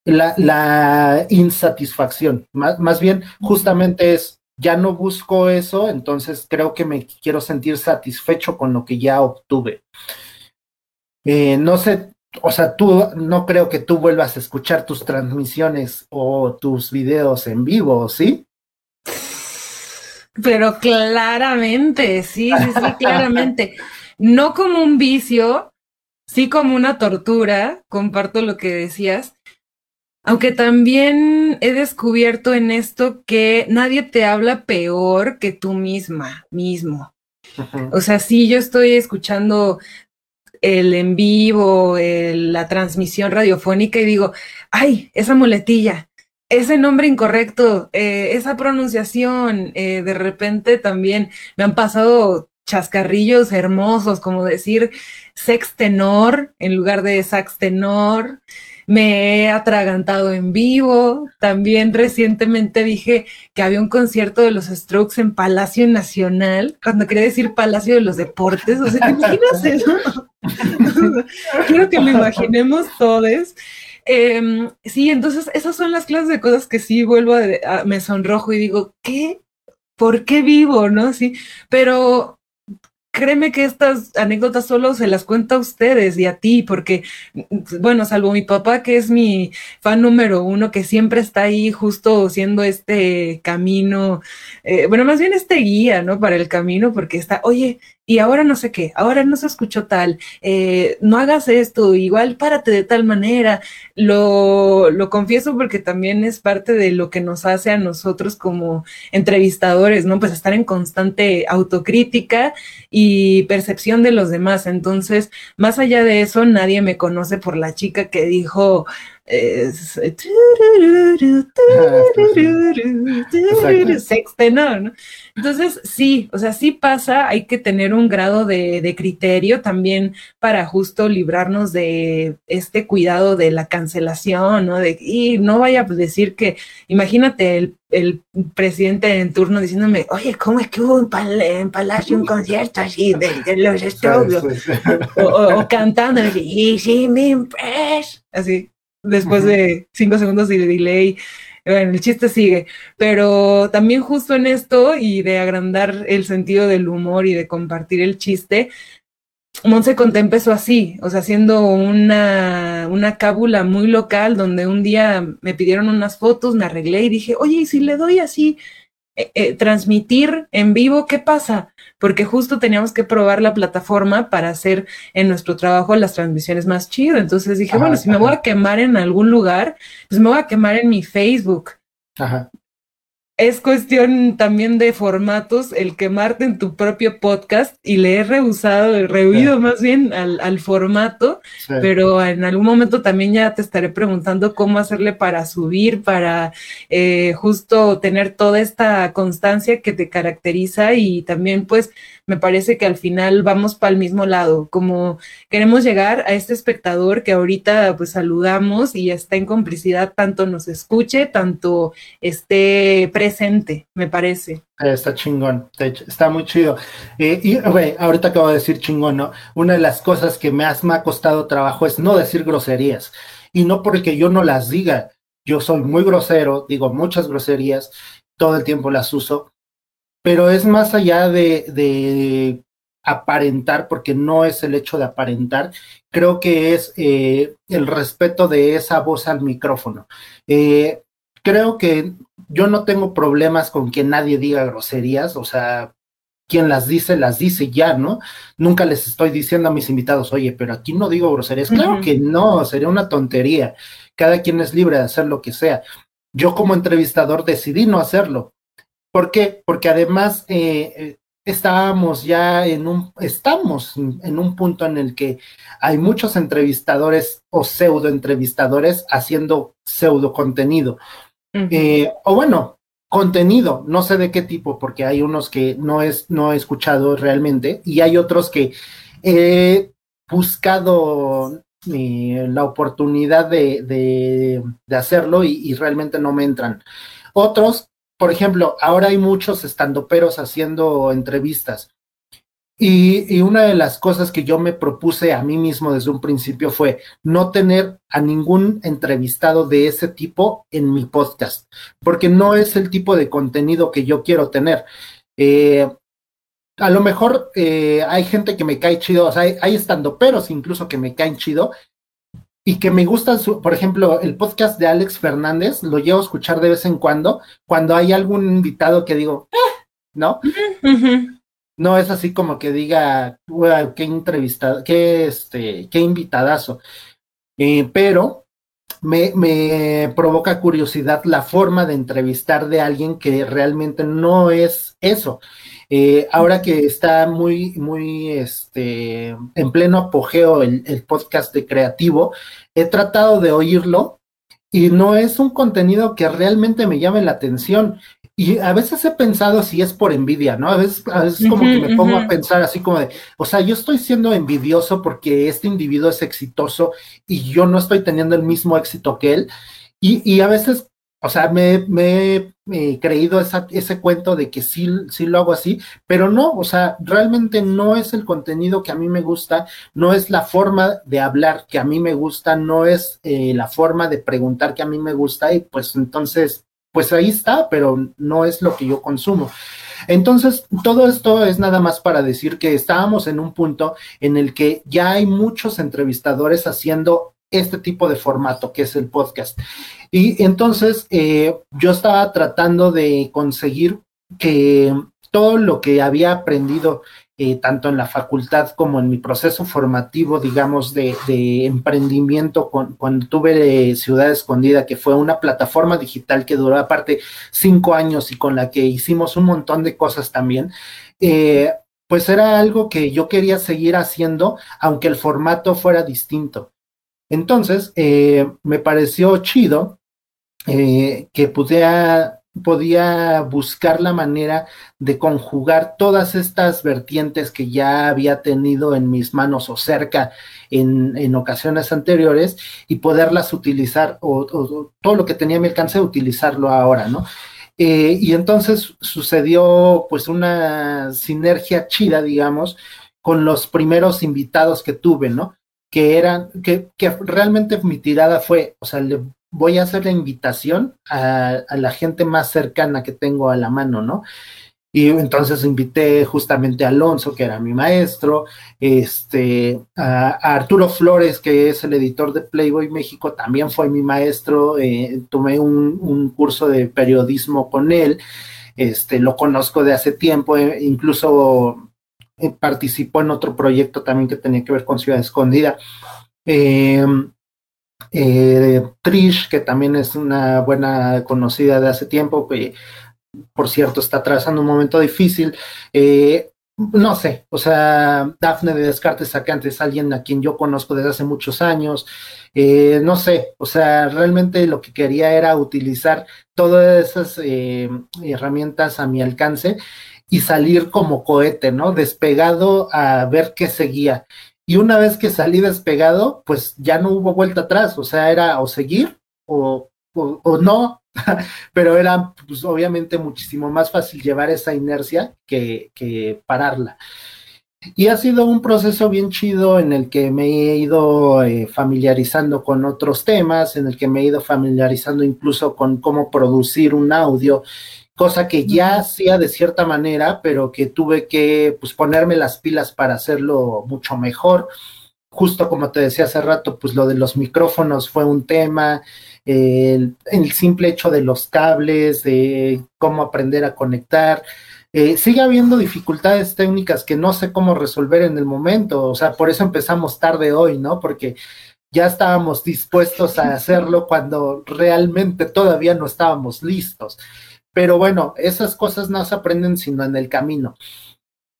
la, la, insatisfacción. Más, más bien, justamente es, ya no busco eso, entonces creo que me quiero sentir satisfecho con lo que ya obtuve. Eh, no sé, o sea, tú no creo que tú vuelvas a escuchar tus transmisiones o tus videos en vivo, ¿sí? Pero claramente, sí, sí, sí, claramente no como un vicio, sí como una tortura, comparto lo que decías, aunque también he descubierto en esto que nadie te habla peor que tú misma, mismo. O sea, sí, yo estoy escuchando el en vivo, la transmisión radiofónica y digo, ay, esa muletilla, ese nombre incorrecto, eh, esa pronunciación, eh, de repente también me han pasado chascarrillos hermosos, como decir sex tenor en lugar de sax tenor. Me he atragantado en vivo. También recientemente dije que había un concierto de los Strokes en Palacio Nacional, cuando quería decir Palacio de los Deportes. O sea, ¿te imaginas eso? Quiero que lo imaginemos todos. Em, sí, entonces esas son las clases de cosas que sí vuelvo a, me sonrojo y digo, ¿qué? ¿Por qué vivo? ¿No? Sí, pero créeme que estas anécdotas solo se las cuenta a ustedes y a ti, porque, bueno, salvo mi papá, que es mi fan número uno, que siempre está ahí justo siendo este camino, eh, bueno, más bien este guía, ¿no? Para el camino, porque está, oye, y ahora no sé qué, ahora no se escuchó tal, eh, no hagas esto, igual párate de tal manera. Lo, lo confieso porque también es parte de lo que nos hace a nosotros como entrevistadores, ¿no? Pues estar en constante autocrítica y percepción de los demás. Entonces, más allá de eso, nadie me conoce por la chica que dijo, sexte, ¿no? Entonces, sí, o sea, sí pasa, hay que tener un grado de, criterio también para justo librarnos de este cuidado de la cancelación, ¿no? De, y no vaya a decir que, imagínate el, presidente en turno diciéndome, oye, ¿cómo es que hubo en, Palacio un concierto así de, los estudios? o, cantando, y sí, mi así después de cinco segundos de delay. Bueno, el chiste sigue, pero también justo en esto y de agrandar el sentido del humor y de compartir el chiste, Monse Conté empezó así, o sea, haciendo una, una cábula muy local donde un día me pidieron unas fotos, me arreglé y dije, oye, ¿y si le doy así eh, eh, transmitir en vivo, ¿qué pasa? Porque justo teníamos que probar la plataforma para hacer en nuestro trabajo las transmisiones más chido. Entonces dije, bueno, si me voy a quemar en algún lugar, pues me voy a quemar en mi Facebook. Ajá es cuestión también de formatos el quemarte en tu propio podcast y le he rehusado, rehuido más bien al, formato, pero en algún momento también ya te estaré preguntando cómo hacerle para subir, para eh, justo tener toda esta constancia que te caracteriza y también pues me parece que al final vamos para el mismo lado, como queremos llegar a este espectador que ahorita pues saludamos y está en complicidad, tanto nos escuche, tanto esté presente, me parece. Está chingón, está muy chido. Eh, y ahorita acabo de decir chingón, ¿no? Una de las cosas que más me ha costado trabajo es no decir groserías. Y no porque yo no las diga, yo soy muy grosero, digo muchas groserías, todo el tiempo las uso, pero es más allá de, aparentar, porque no es el hecho de aparentar, creo que es eh, el respeto de esa voz al micrófono. Eh, creo que yo no tengo problemas con que nadie diga groserías, o sea, quien las dice, las dice ya, ¿no? Nunca les estoy diciendo a mis invitados, oye, pero aquí no digo groserías. Claro que no, sería una tontería. Cada quien es libre de hacer lo que sea. Yo como entrevistador decidí no hacerlo. ¿Por qué? Porque además eh, eh, estábamos ya en un, estamos en un punto en el que hay muchos entrevistadores o pseudo entrevistadores haciendo pseudo contenido. Eh, o bueno, contenido, no sé de qué tipo, porque hay unos que no, es, no he escuchado realmente y hay otros que he buscado la oportunidad de, de, hacerlo y, y, realmente no me entran. Otros por ejemplo, ahora hay muchos estandoperos haciendo entrevistas. Y, una de las cosas que yo me propuse a mí mismo desde un principio fue no tener a ningún entrevistado de ese tipo en mi podcast, porque no es el tipo de contenido que yo quiero tener. Eh, a lo mejor eh, hay gente que me cae chido, o sea, hay, hay estandoperos incluso que me caen chido, y que me gusta, su, por ejemplo, el podcast de Alex Fernández, lo llevo a escuchar de vez en cuando, cuando hay algún invitado que digo, eh", ¿no? No es así como que diga, qué entrevistado, qué, este, qué invitadazo. Eh, pero me, me provoca curiosidad la forma de entrevistar de alguien que realmente no es eso. Eh, ahora que está muy, muy, este, en pleno apogeo el, el, podcast de creativo, he tratado de oírlo y no es un contenido que realmente me llame la atención. Y a veces he pensado si es por envidia, ¿no? A veces, a veces como que me pongo a pensar así como de, o sea, yo estoy siendo envidioso porque este individuo es exitoso y yo no estoy teniendo el mismo éxito que él. Y, y a veces o sea, me, he creído ese cuento de que sí, sí lo hago así, pero no, o sea, realmente no es el contenido que a mí me gusta, no es la forma de hablar que a mí me gusta, no es eh, la forma de preguntar que a mí me gusta y pues entonces, pues ahí está, pero no es lo que yo consumo. Entonces, todo esto es nada más para decir que estábamos en un punto en el que ya hay muchos entrevistadores haciendo este tipo de formato que es el podcast. Y entonces eh, yo estaba tratando de conseguir que todo lo que había aprendido eh, tanto en la facultad como en mi proceso formativo, digamos, de, emprendimiento cuando tuve Ciudad Escondida, que fue una plataforma digital que duró aparte cinco años y con la que hicimos un montón de cosas también. Eh, pues era algo que yo quería seguir haciendo, aunque el formato fuera distinto. Entonces, eh, me pareció chido eh, que pudiera, podía buscar la manera de conjugar todas estas vertientes que ya había tenido en mis manos o cerca en, en ocasiones anteriores y poderlas utilizar o, todo lo que tenía a mi alcance utilizarlo ahora, ¿no? Eh, y entonces sucedió pues una sinergia chida, digamos, con los primeros invitados que tuve, ¿no? Que eran, que, que realmente mi tirada fue, o sea, le voy a hacer la invitación a, la gente más cercana que tengo a la mano, ¿no? Y entonces invité justamente a Alonso, que era mi maestro, este, a, Arturo Flores, que es el editor de Playboy México, también fue mi maestro, eh, tomé un, curso de periodismo con él, este, lo conozco de hace tiempo, eh, incluso eh, participó en otro proyecto también que tenía que ver con Ciudad Escondida. Eh, Trish, que también es una buena conocida de hace tiempo, que por cierto está atravesando un momento difícil. Eh, no sé, o sea, Dafne de Descartes Sacante es alguien a quien yo conozco desde hace muchos años. Eh, no sé, o sea, realmente lo que quería era utilizar todas esas eh, herramientas a mi alcance y salir como cohete, ¿no? Despegado a ver qué seguía. Y una vez que salí despegado, pues ya no hubo vuelta atrás, o sea, era o seguir o, o, no, pero era pues, obviamente muchísimo más fácil llevar esa inercia que, que, pararla. Y ha sido un proceso bien chido en el que me he ido eh, familiarizando con otros temas, en el que me he ido familiarizando incluso con cómo producir un audio cosa que ya hacía de cierta manera, pero que tuve que pues, ponerme las pilas para hacerlo mucho mejor. Justo como te decía hace rato, pues lo de los micrófonos fue un tema, el, simple hecho de los cables, de cómo aprender a conectar. Eh, sigue habiendo dificultades técnicas que no sé cómo resolver en el momento, o sea, por eso empezamos tarde hoy, ¿no? Porque ya estábamos dispuestos a hacerlo cuando realmente todavía no estábamos listos. Pero bueno, esas cosas no se aprenden sino en el camino.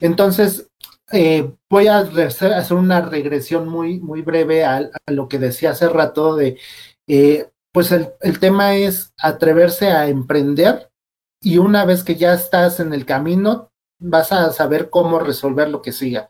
Entonces, eh, voy a hacer una regresión muy, muy breve a, lo que decía hace rato de, eh, pues el, el, tema es atreverse a emprender y una vez que ya estás en el camino, vas a saber cómo resolver lo que siga.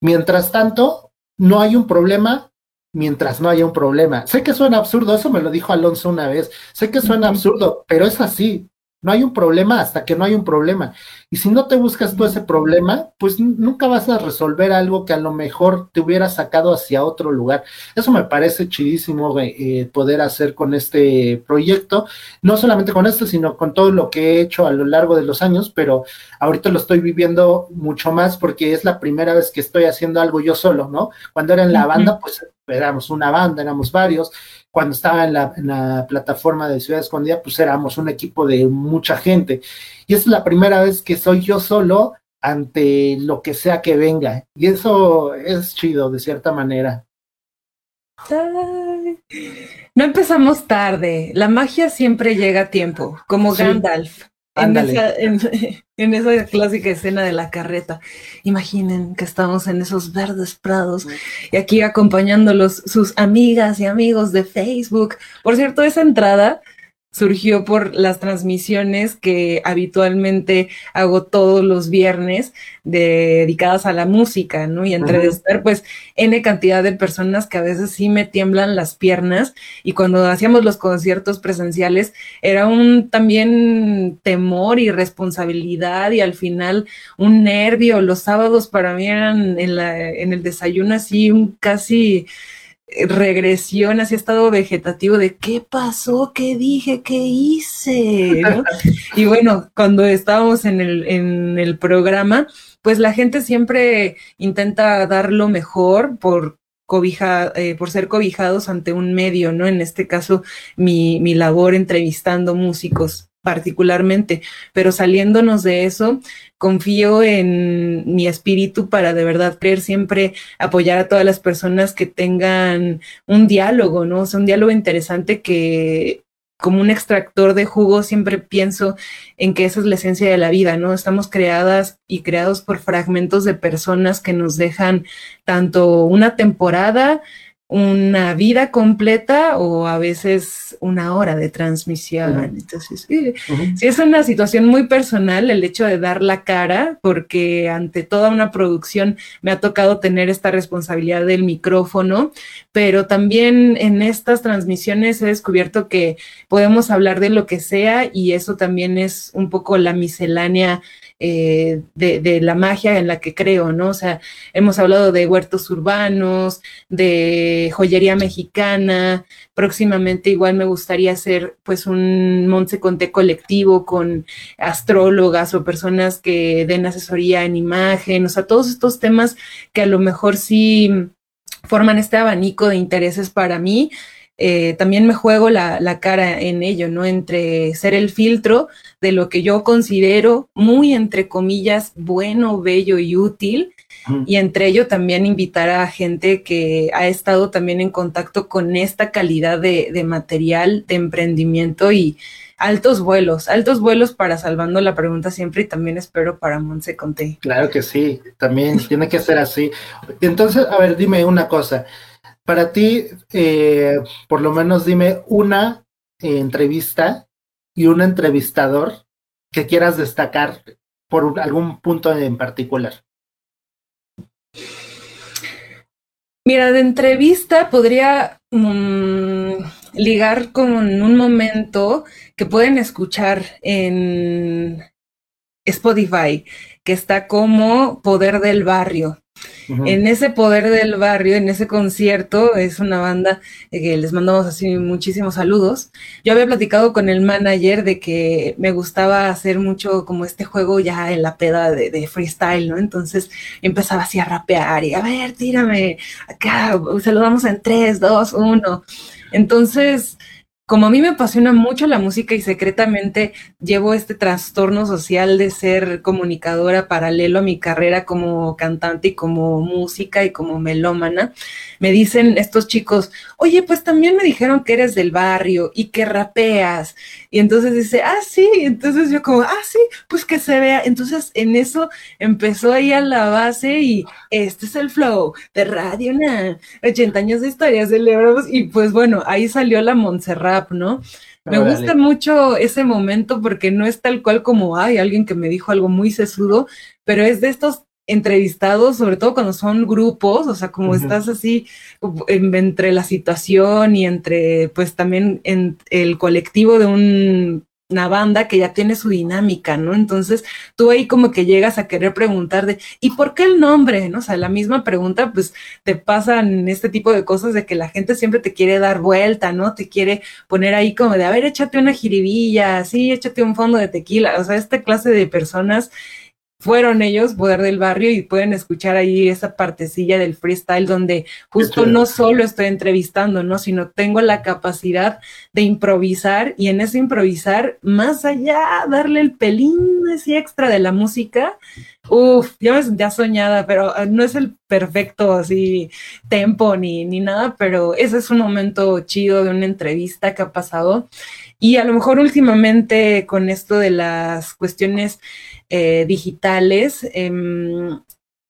Mientras tanto, no hay un problema mientras no haya un problema. Sé que suena absurdo, eso me lo dijo Alonso una vez, sé que suena absurdo, pero es así. No hay un problema hasta que no hay un problema. Y si no te buscas tú ese problema, pues nunca vas a resolver algo que a lo mejor te hubiera sacado hacia otro lugar. Eso me parece chidísimo eh, poder hacer con este proyecto. No solamente con este, sino con todo lo que he hecho a lo largo de los años, pero ahorita lo estoy viviendo mucho más porque es la primera vez que estoy haciendo algo yo solo, ¿no? Cuando era en la banda, pues éramos una banda, éramos varios cuando estaba en la, plataforma de Ciudad Escondida, pues éramos un equipo de mucha gente. Y es la primera vez que soy yo solo ante lo que sea que venga. Y eso es chido, de cierta manera. No empezamos tarde. La magia siempre llega a tiempo, como Gandalf. En esa, en, esa, clásica escena de la carreta. Imaginen que estamos en esos verdes prados y aquí acompañándolos sus amigas y amigos de Facebook. Por cierto, esa entrada surgió por las transmisiones que habitualmente hago todos los viernes dedicadas a la música, ¿no? Y entre estar, pues, N cantidad de personas que a veces sí me tiemblan las piernas y cuando hacíamos los conciertos presenciales era un también temor y responsabilidad y al final un nervio. Los sábados para mí eran en, la, en el desayuno así un casi regresión hacia estado vegetativo de qué pasó, qué dije, qué hice. y bueno, cuando estábamos en el, en el programa, pues la gente siempre intenta dar lo mejor por cobija, eh, por ser cobijados ante un medio, ¿no? En este caso, mi, mi labor entrevistando músicos particularmente, pero saliéndonos de eso, confío en mi espíritu para de verdad creer siempre apoyar a todas las personas que tengan un diálogo, ¿no? O sea, un diálogo interesante que como un extractor de jugo siempre pienso en que esa es la esencia de la vida, ¿no? Estamos creadas y creados por fragmentos de personas que nos dejan tanto una temporada, una vida completa o a veces una hora de transmisión. Entonces, sí, es una situación muy personal el hecho de dar la cara, porque ante toda una producción me ha tocado tener esta responsabilidad del micrófono, pero también en estas transmisiones he descubierto que podemos hablar de lo que sea y eso también es un poco la miscelánea eh, de, la magia en la que creo, ¿no? O sea, hemos hablado de huertos urbanos, de joyería mexicana, próximamente igual me gustaría hacer pues un Monse Conté colectivo con astrólogas o personas que den asesoría en imagen, o sea, todos estos temas que a lo mejor sí forman este abanico de intereses para mí eh, también me juego la, cara en ello, ¿no? Entre ser el filtro de lo que yo considero muy, entre comillas, bueno, bello y útil, y entre ello también invitar a gente que ha estado también en contacto con esta calidad de, material, de emprendimiento y altos vuelos, altos vuelos para salvando la pregunta siempre y también espero para Monse Conté. Claro que sí, también tiene que ser así. Entonces, a ver, dime una cosa. Para ti, eh, por lo menos dime una eh, entrevista y un entrevistador que quieras destacar por algún punto en particular. Mira, de entrevista podría mm, ligar con un momento que pueden escuchar en Spotify, que está como Poder del Barrio. En ese poder del barrio, en ese concierto, es una banda que les mandamos así muchísimos saludos. Yo había platicado con el manager de que me gustaba hacer mucho como este juego ya en la peda de, freestyle, ¿no? Entonces empezaba así a rapear y a ver, tírame acá, se lo damos en 3, 2, 1. Entonces, como a mí me apasiona mucho la música y secretamente llevo este trastorno social de ser comunicadora paralelo a mi carrera como cantante y como música y como melómana, me dicen estos chicos, oye, pues también me dijeron que eres del barrio y que rapeas. Y entonces dice, ah, sí, entonces yo como, ah, sí, pues que se vea. Entonces en eso empezó ahí a la base y este es el flow de Radio Na, 80 años de historia celebramos y pues bueno, ahí salió la Montserrat, ¿no? Me gusta mucho ese momento porque no es tal cual como hay alguien que me dijo algo muy sesudo, pero es de estos entrevistados, sobre todo cuando son grupos, o sea, como estás así entre la situación y entre, pues también en el colectivo de una banda que ya tiene su dinámica, ¿no? Entonces tú ahí como que llegas a querer preguntar de, ¿y por qué el nombre? ¿No? O sea, la misma pregunta, pues te pasan este tipo de cosas de que la gente siempre te quiere dar vuelta, ¿no? Te quiere poner ahí como de, a ver, échate una jiribilla, sí, échate un fondo de tequila, o sea, esta clase de personas fueron ellos, Poder del Barrio, y pueden escuchar ahí esa partecilla del freestyle donde justo no solo estoy entrevistando, ¿no? Sino tengo la capacidad de improvisar y en ese improvisar, más allá, darle el pelín así extra de la música. Uf, ya me sentía soñada, pero ah, no es el perfecto así tempo ni, ni nada, pero ese es un momento chido de una entrevista que ha pasado. Y a lo mejor últimamente con esto de las cuestiones eh, digitales. Em,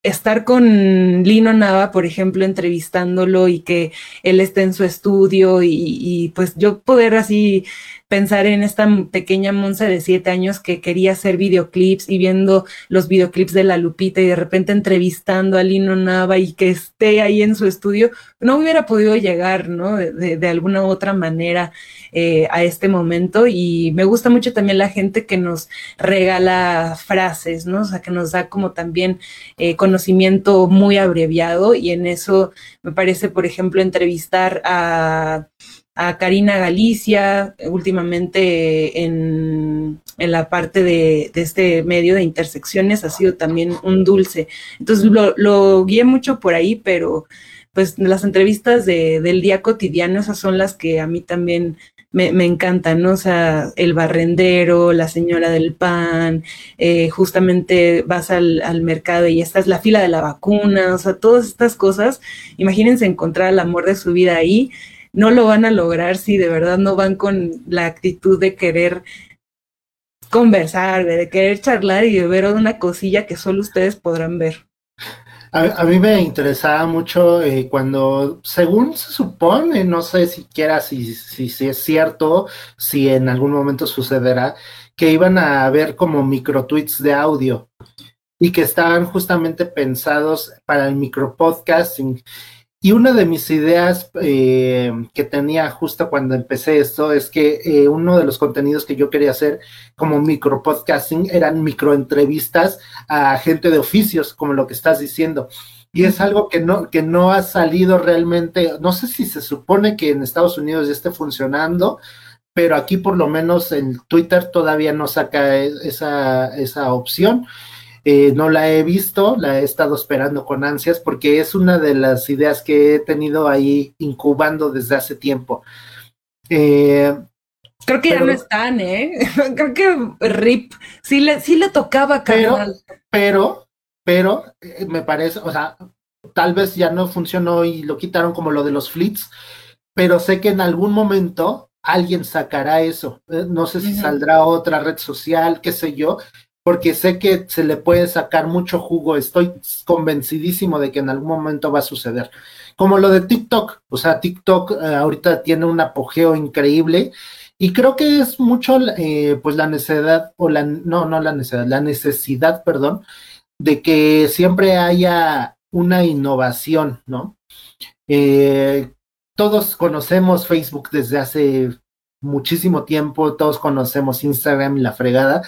estar con Lino Nava, por ejemplo, entrevistándolo y que él esté en su estudio y, y, pues yo poder así pensar en esta pequeña Monza de siete años que quería hacer videoclips y viendo los videoclips de la Lupita y de repente entrevistando a Lino Nava y que esté ahí en su estudio, no hubiera podido llegar, ¿no? De, alguna otra manera eh, a este momento. Y me gusta mucho también la gente que nos regala frases, ¿no? O sea, que nos da como también eh, conocimiento muy abreviado y en eso me parece, por ejemplo, entrevistar a a Karina Galicia, últimamente en, la parte de, este medio de intersecciones ha sido también un dulce. Entonces lo, guié mucho por ahí, pero pues las entrevistas del día cotidiano, esas son las que a mí también me, encantan, ¿no? O sea, el barrendero, la señora del pan, eh, justamente vas al, al, mercado y esta es la fila de la vacuna, o sea, todas estas cosas. Imagínense encontrar el amor de su vida ahí no lo van a lograr si de verdad no van con la actitud de querer conversar, de querer charlar y de ver una cosilla que solo ustedes podrán ver. A, mí me interesaba mucho eh, cuando, según se supone, no sé siquiera si, si, si es cierto, si en algún momento sucederá, que iban a haber como micro tweets de audio y que estaban justamente pensados para el micropodcasting. Y una de mis ideas eh, que tenía justo cuando empecé esto es que eh, uno de los contenidos que yo quería hacer como micropodcasting eran microentrevistas a gente de oficios, como lo que estás diciendo. Y es algo que no, que no ha salido realmente, no sé si se supone que en Estados Unidos ya esté funcionando, pero aquí por lo menos en Twitter todavía no saca e, esa, esa opción. Eh, no la he visto, la he estado esperando con ansias porque es una de las ideas que he tenido ahí incubando desde hace tiempo. Eh, Creo que ya no están, ¿eh? Creo que RIP sí le, sí le tocaba Pero, pero, pero, eh, me parece, o sea, tal vez ya no funcionó y lo quitaron como lo de los flits, pero sé que en algún momento alguien sacará eso. No sé si saldrá otra red social, qué sé yo, porque sé que se le puede sacar mucho jugo. Estoy convencidísimo de que en algún momento va a suceder. Como lo de TikTok, o sea, TikTok eh, ahorita tiene un apogeo increíble y creo que es mucho, eh, pues la necesidad, o la, no, no la necesidad, la necesidad, perdón, de que siempre haya una innovación, ¿no? Eh, todos conocemos Facebook desde hace muchísimo tiempo, todos conocemos Instagram y la fregada,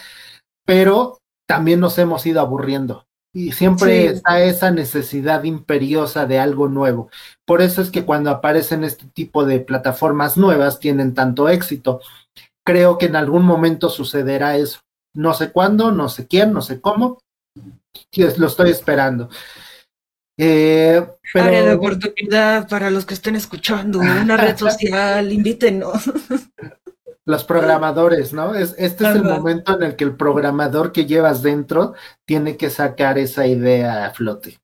pero también nos hemos ido aburriendo. Y siempre está esa necesidad imperiosa de algo nuevo. Por eso es que cuando aparecen este tipo de plataformas nuevas tienen tanto éxito. Creo que en algún momento sucederá eso. No sé cuándo, no sé quién, no sé cómo. Lo estoy esperando. Eh, pero... Área de oportunidad para los que estén escuchando, una red social, invítenos. los programadores, ¿no? Es, este es el momento en el que el programador que llevas dentro tiene que sacar esa idea a flote.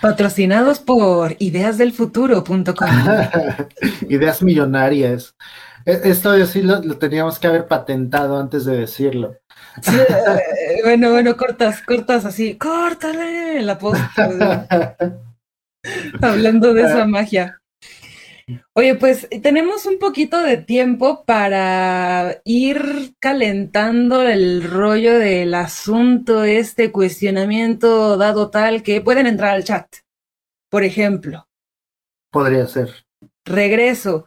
Patrocinados por ideasdelfuturo.com. Ideas millonarias. E, esto sí lo, teníamos que haber patentado antes de decirlo. Eh, bueno, bueno, cortas, cortas así, córtale la post. Hablando de esa magia. Oye, pues tenemos un poquito de tiempo para ir calentando el rollo del asunto, este cuestionamiento dado tal que pueden entrar al chat, por ejemplo. Podría ser. Regreso.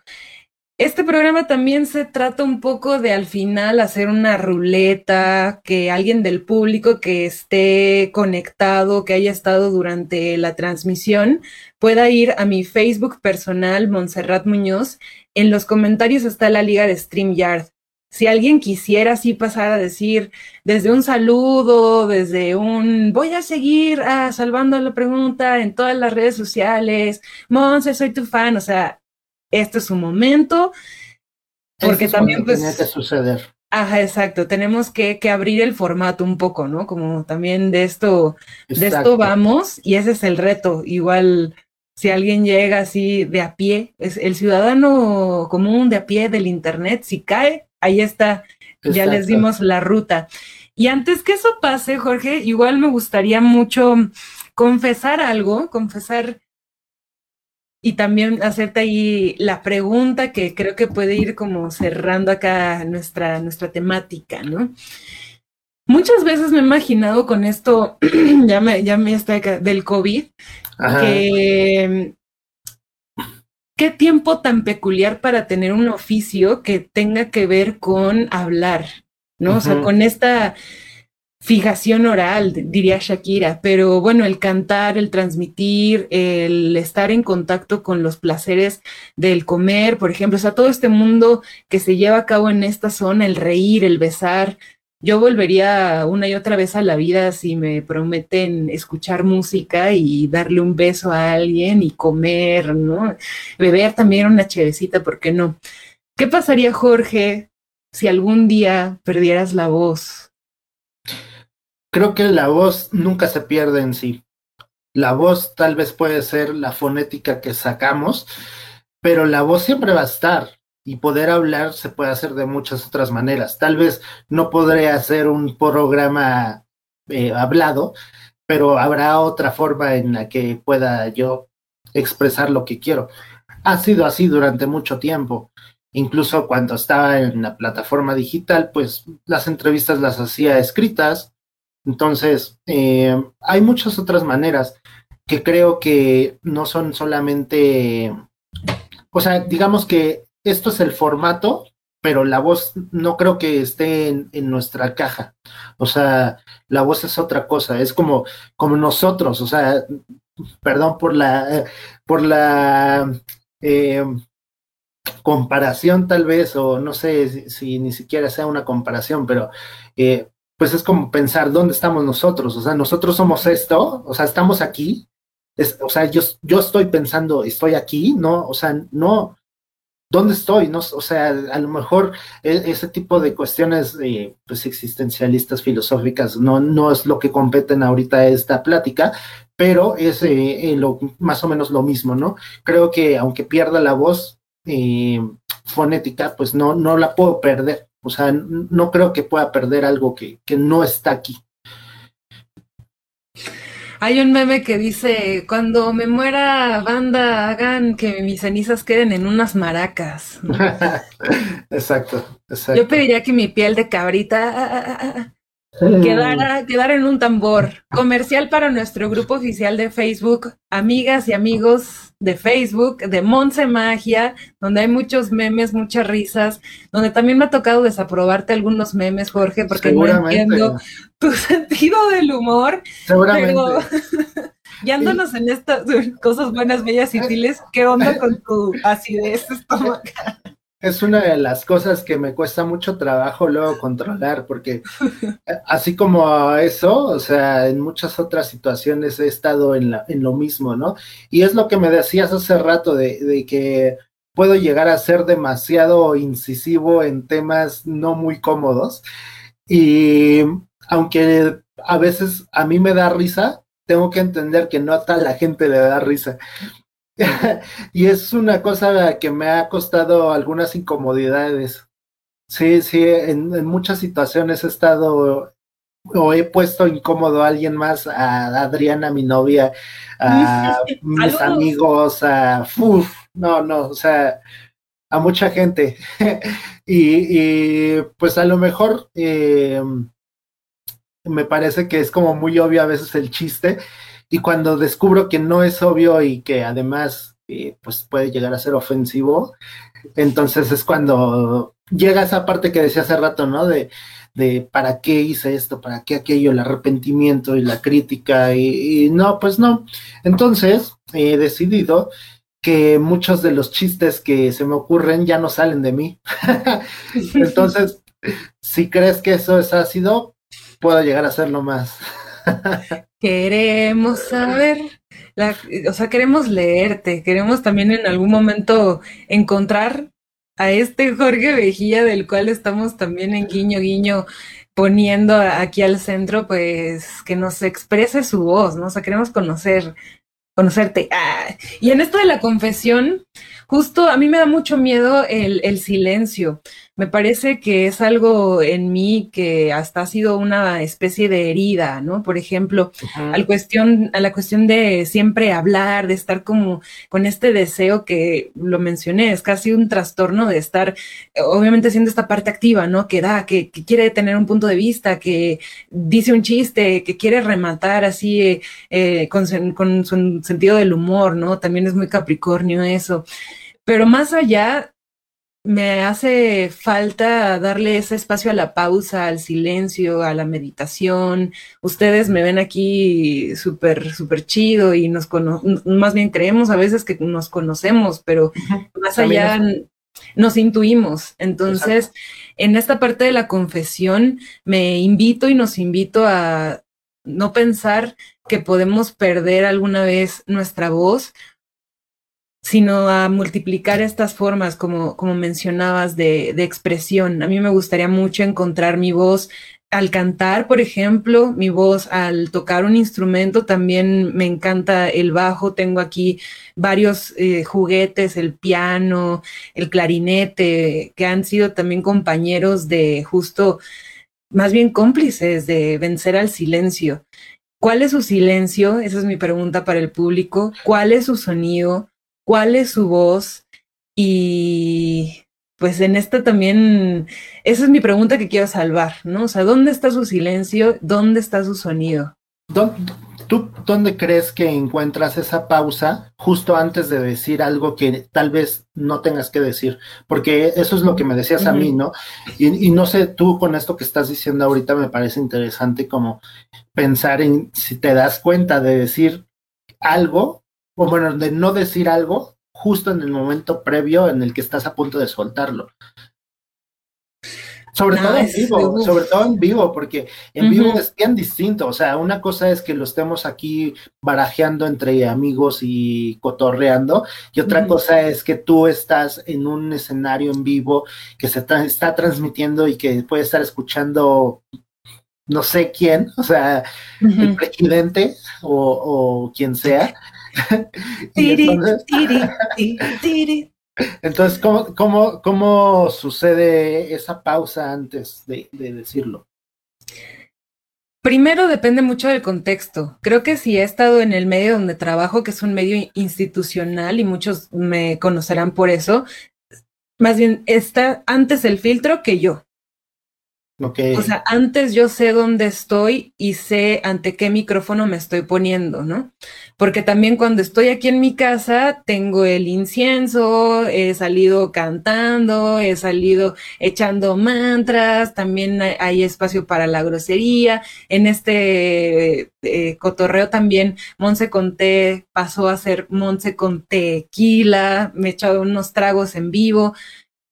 Este programa también se trata un poco de al final hacer una ruleta, que alguien del público que esté conectado, que haya estado durante la transmisión, pueda ir a mi Facebook personal, Montserrat Muñoz. En los comentarios está la liga de StreamYard. Si alguien quisiera así pasar a decir desde un saludo, desde un voy a seguir a salvando la pregunta en todas las redes sociales, Monse, soy tu fan, o sea, este es su momento, porque también pues... Tiene que suceder. Ajá, exacto. Tenemos que, que, abrir el formato un poco, ¿no? Como también de esto, de esto vamos, y ese es el reto. Igual, si alguien llega así de a pie, es el ciudadano común de a pie del internet, si cae, ahí está, ya les dimos la ruta. Y antes que eso pase, Jorge, igual me gustaría mucho confesar algo, confesar y también hacerte ahí la pregunta que creo que puede ir como cerrando acá nuestra, nuestra temática, ¿no? Muchas veces me he imaginado con esto, ya me, ya me está acá, del COVID, que qué tiempo tan peculiar para tener un oficio que tenga que ver con hablar, ¿no? O sea, con esta fijación oral, diría Shakira, pero bueno, el cantar, el transmitir, el estar en contacto con los placeres del comer, por ejemplo, o sea, todo este mundo que se lleva a cabo en esta zona, el reír, el besar. Yo volvería una y otra vez a la vida si me prometen escuchar música y darle un beso a alguien y comer, ¿no? Beber también una chevecita, ¿por qué no? ¿Qué pasaría, Jorge, si algún día perdieras la voz? Creo que la voz nunca se pierde en sí. La voz tal vez puede ser la fonética que sacamos, pero la voz siempre va a estar y poder hablar se puede hacer de muchas otras maneras. Tal vez no podré hacer un programa eh, hablado, pero habrá otra forma en la que pueda yo expresar lo que quiero. Ha sido así durante mucho tiempo. Incluso cuando estaba en la plataforma digital, pues las entrevistas las hacía escritas. Entonces, eh, hay muchas otras maneras que creo que no son solamente, o sea, digamos que esto es el formato, pero la voz no creo que esté en, nuestra caja. O sea, la voz es otra cosa, es como, como nosotros, o sea, perdón por la, por la eh, comparación tal vez, o no sé si, ni siquiera sea una comparación, pero eh, pues es como pensar dónde estamos nosotros, o sea, nosotros somos esto, o sea, estamos aquí, o sea, yo, yo estoy pensando, estoy aquí, no, o sea, no, ¿dónde estoy? No, o sea, a lo mejor e, ese tipo de cuestiones eh, pues, existencialistas, filosóficas, no, no es lo que competen ahorita esta plática, pero es eh, eh, lo, más o menos lo mismo, ¿no? Creo que aunque pierda la voz fonética, pues no, no la puedo perder. O sea, no creo que pueda perder algo que, que no está aquí. Hay un meme que dice, cuando me muera banda, hagan que mis cenizas queden en unas maracas. exacto, exacto. Yo pediría que mi piel de cabrita ah, ah, ah, Quedar, quedar en un tambor. Comercial para nuestro grupo oficial de Facebook, amigas y amigos de Facebook, de Monse Magia, donde hay muchos memes, muchas risas, donde también me ha tocado desaprobarte algunos memes, Jorge, porque no entiendo tu sentido del humor. Seguramente. guiándonos en estas cosas buenas, bellas y tiles, ¿qué onda con tu acidez estomacal? Es una de las cosas que me cuesta mucho trabajo luego controlar, porque así como eso, o sea, en muchas otras situaciones he estado en, la, en lo mismo, ¿no? Y es lo que me decías hace rato de, de que puedo llegar a ser demasiado incisivo en temas no muy cómodos. Y aunque a veces a mí me da risa, tengo que entender que no a toda la gente le da risa. y es una cosa que me ha costado algunas incomodidades. Sí, sí, en, muchas situaciones he estado o he puesto incómodo a alguien más, a Adriana, mi novia, a mis amigos, a... Uf, no, no, o sea, a mucha gente. y, pues a lo mejor eh, me parece que es como muy obvio a veces el chiste, y cuando descubro que no es obvio y que además eh, pues puede llegar a ser ofensivo, entonces es cuando llega esa parte que decía hace rato, ¿no? De, de para qué hice esto, para qué aquello, el arrepentimiento y la crítica, y, no, pues no. Entonces he decidido que muchos de los chistes que se me ocurren ya no salen de mí. Entonces, si crees que eso es ácido, puedo llegar a hacerlo más. Queremos saber, o sea, queremos leerte, queremos también en algún momento encontrar a este Jorge Vejía del cual estamos también en guiño guiño poniendo aquí al centro, pues que nos exprese su voz, ¿no? O sea, queremos conocer, conocerte. Ah, y en esto de la confesión, justo a mí me da mucho miedo el, el silencio me parece que es algo en mí que hasta ha sido una especie de herida, ¿no? Por ejemplo, al cuestión, a la cuestión de siempre hablar, de estar como con este deseo que lo mencioné, es casi un trastorno de estar, obviamente siendo esta parte activa, ¿no? Que da, que, quiere tener un punto de vista, que dice un chiste, que quiere rematar así eh, eh, con, con su sentido del humor, ¿no? También es muy capricornio eso. Pero más allá, me hace falta darle ese espacio a la pausa, al silencio, a la meditación. Ustedes me ven aquí súper, súper chido y nos más bien creemos a veces que nos conocemos, pero más allá nos intuimos. Entonces, en esta parte de la confesión, me invito y nos invito a no pensar que podemos perder alguna vez nuestra voz sino a multiplicar estas formas, como, como mencionabas, de, de, expresión. A mí me gustaría mucho encontrar mi voz al cantar, por ejemplo, mi voz al tocar un instrumento, también me encanta el bajo, tengo aquí varios eh, juguetes, el piano, el clarinete, que han sido también compañeros de justo, más bien cómplices de vencer al silencio. ¿Cuál es su silencio? Esa es mi pregunta para el público. ¿Cuál es su sonido? ¿Cuál es su voz? Y pues en esta también, esa es mi pregunta que quiero salvar, ¿no? O sea, ¿dónde está su silencio? ¿Dónde está su sonido? ¿Tú dónde crees que encuentras esa pausa justo antes de decir algo que tal vez no tengas que decir? Porque eso es lo que me decías a mí, ¿no? Y, no sé, tú con esto que estás diciendo ahorita me parece interesante como pensar en si te das cuenta de decir algo, o bueno, de no decir algo justo en el momento previo en el que estás a punto de soltarlo. Sobre todo en vivo, sobre todo en vivo, porque en vivo es bien distinto. O sea, una cosa es que lo estemos aquí barajeando entre amigos y cotorreando, y otra cosa es que tú estás en un escenario en vivo que se está transmitiendo y que puede estar escuchando no sé quién, o sea, el presidente o, quien sea. Entonces, ¿cómo, cómo, cómo sucede esa pausa antes de, decirlo? Primero depende mucho del contexto. Creo que si he estado en el medio donde trabajo, que es un medio institucional y muchos me conocerán por eso, más bien está antes el filtro que yo. O sea, antes yo sé dónde estoy y sé ante qué micrófono me estoy poniendo, ¿no? Porque también cuando estoy aquí en mi casa tengo el incienso, he salido cantando, he salido echando mantras, también hay espacio para la grosería. En este eh, cotorreo también Monse con té pasó a ser Monse con tequila, me he echado unos tragos en vivo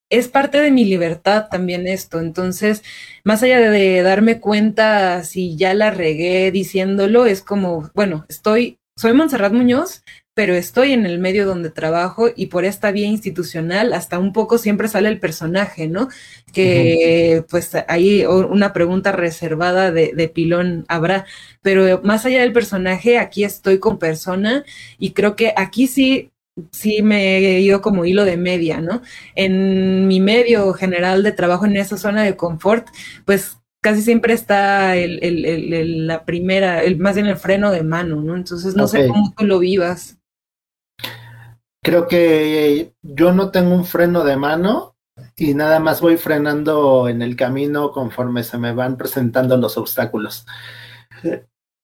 es parte de mi libertad también esto. Entonces, más allá de, darme cuenta si ya la regué diciéndolo, es como, bueno, estoy, soy Montserrat Muñoz, pero estoy en el medio donde trabajo y por esta vía institucional hasta un poco siempre sale el personaje, ¿no? Que pues ahí una pregunta reservada de, de, pilón habrá, pero más allá del personaje, aquí estoy con persona y creo que aquí sí sí me he ido como hilo de media, ¿no? En mi medio general de trabajo en esa zona de confort, pues casi siempre está el, la primera, el, más bien el freno de mano, ¿no? Entonces no sé cómo tú lo vivas. Creo que yo no tengo un freno de mano y nada más voy frenando en el camino conforme se me van presentando los obstáculos.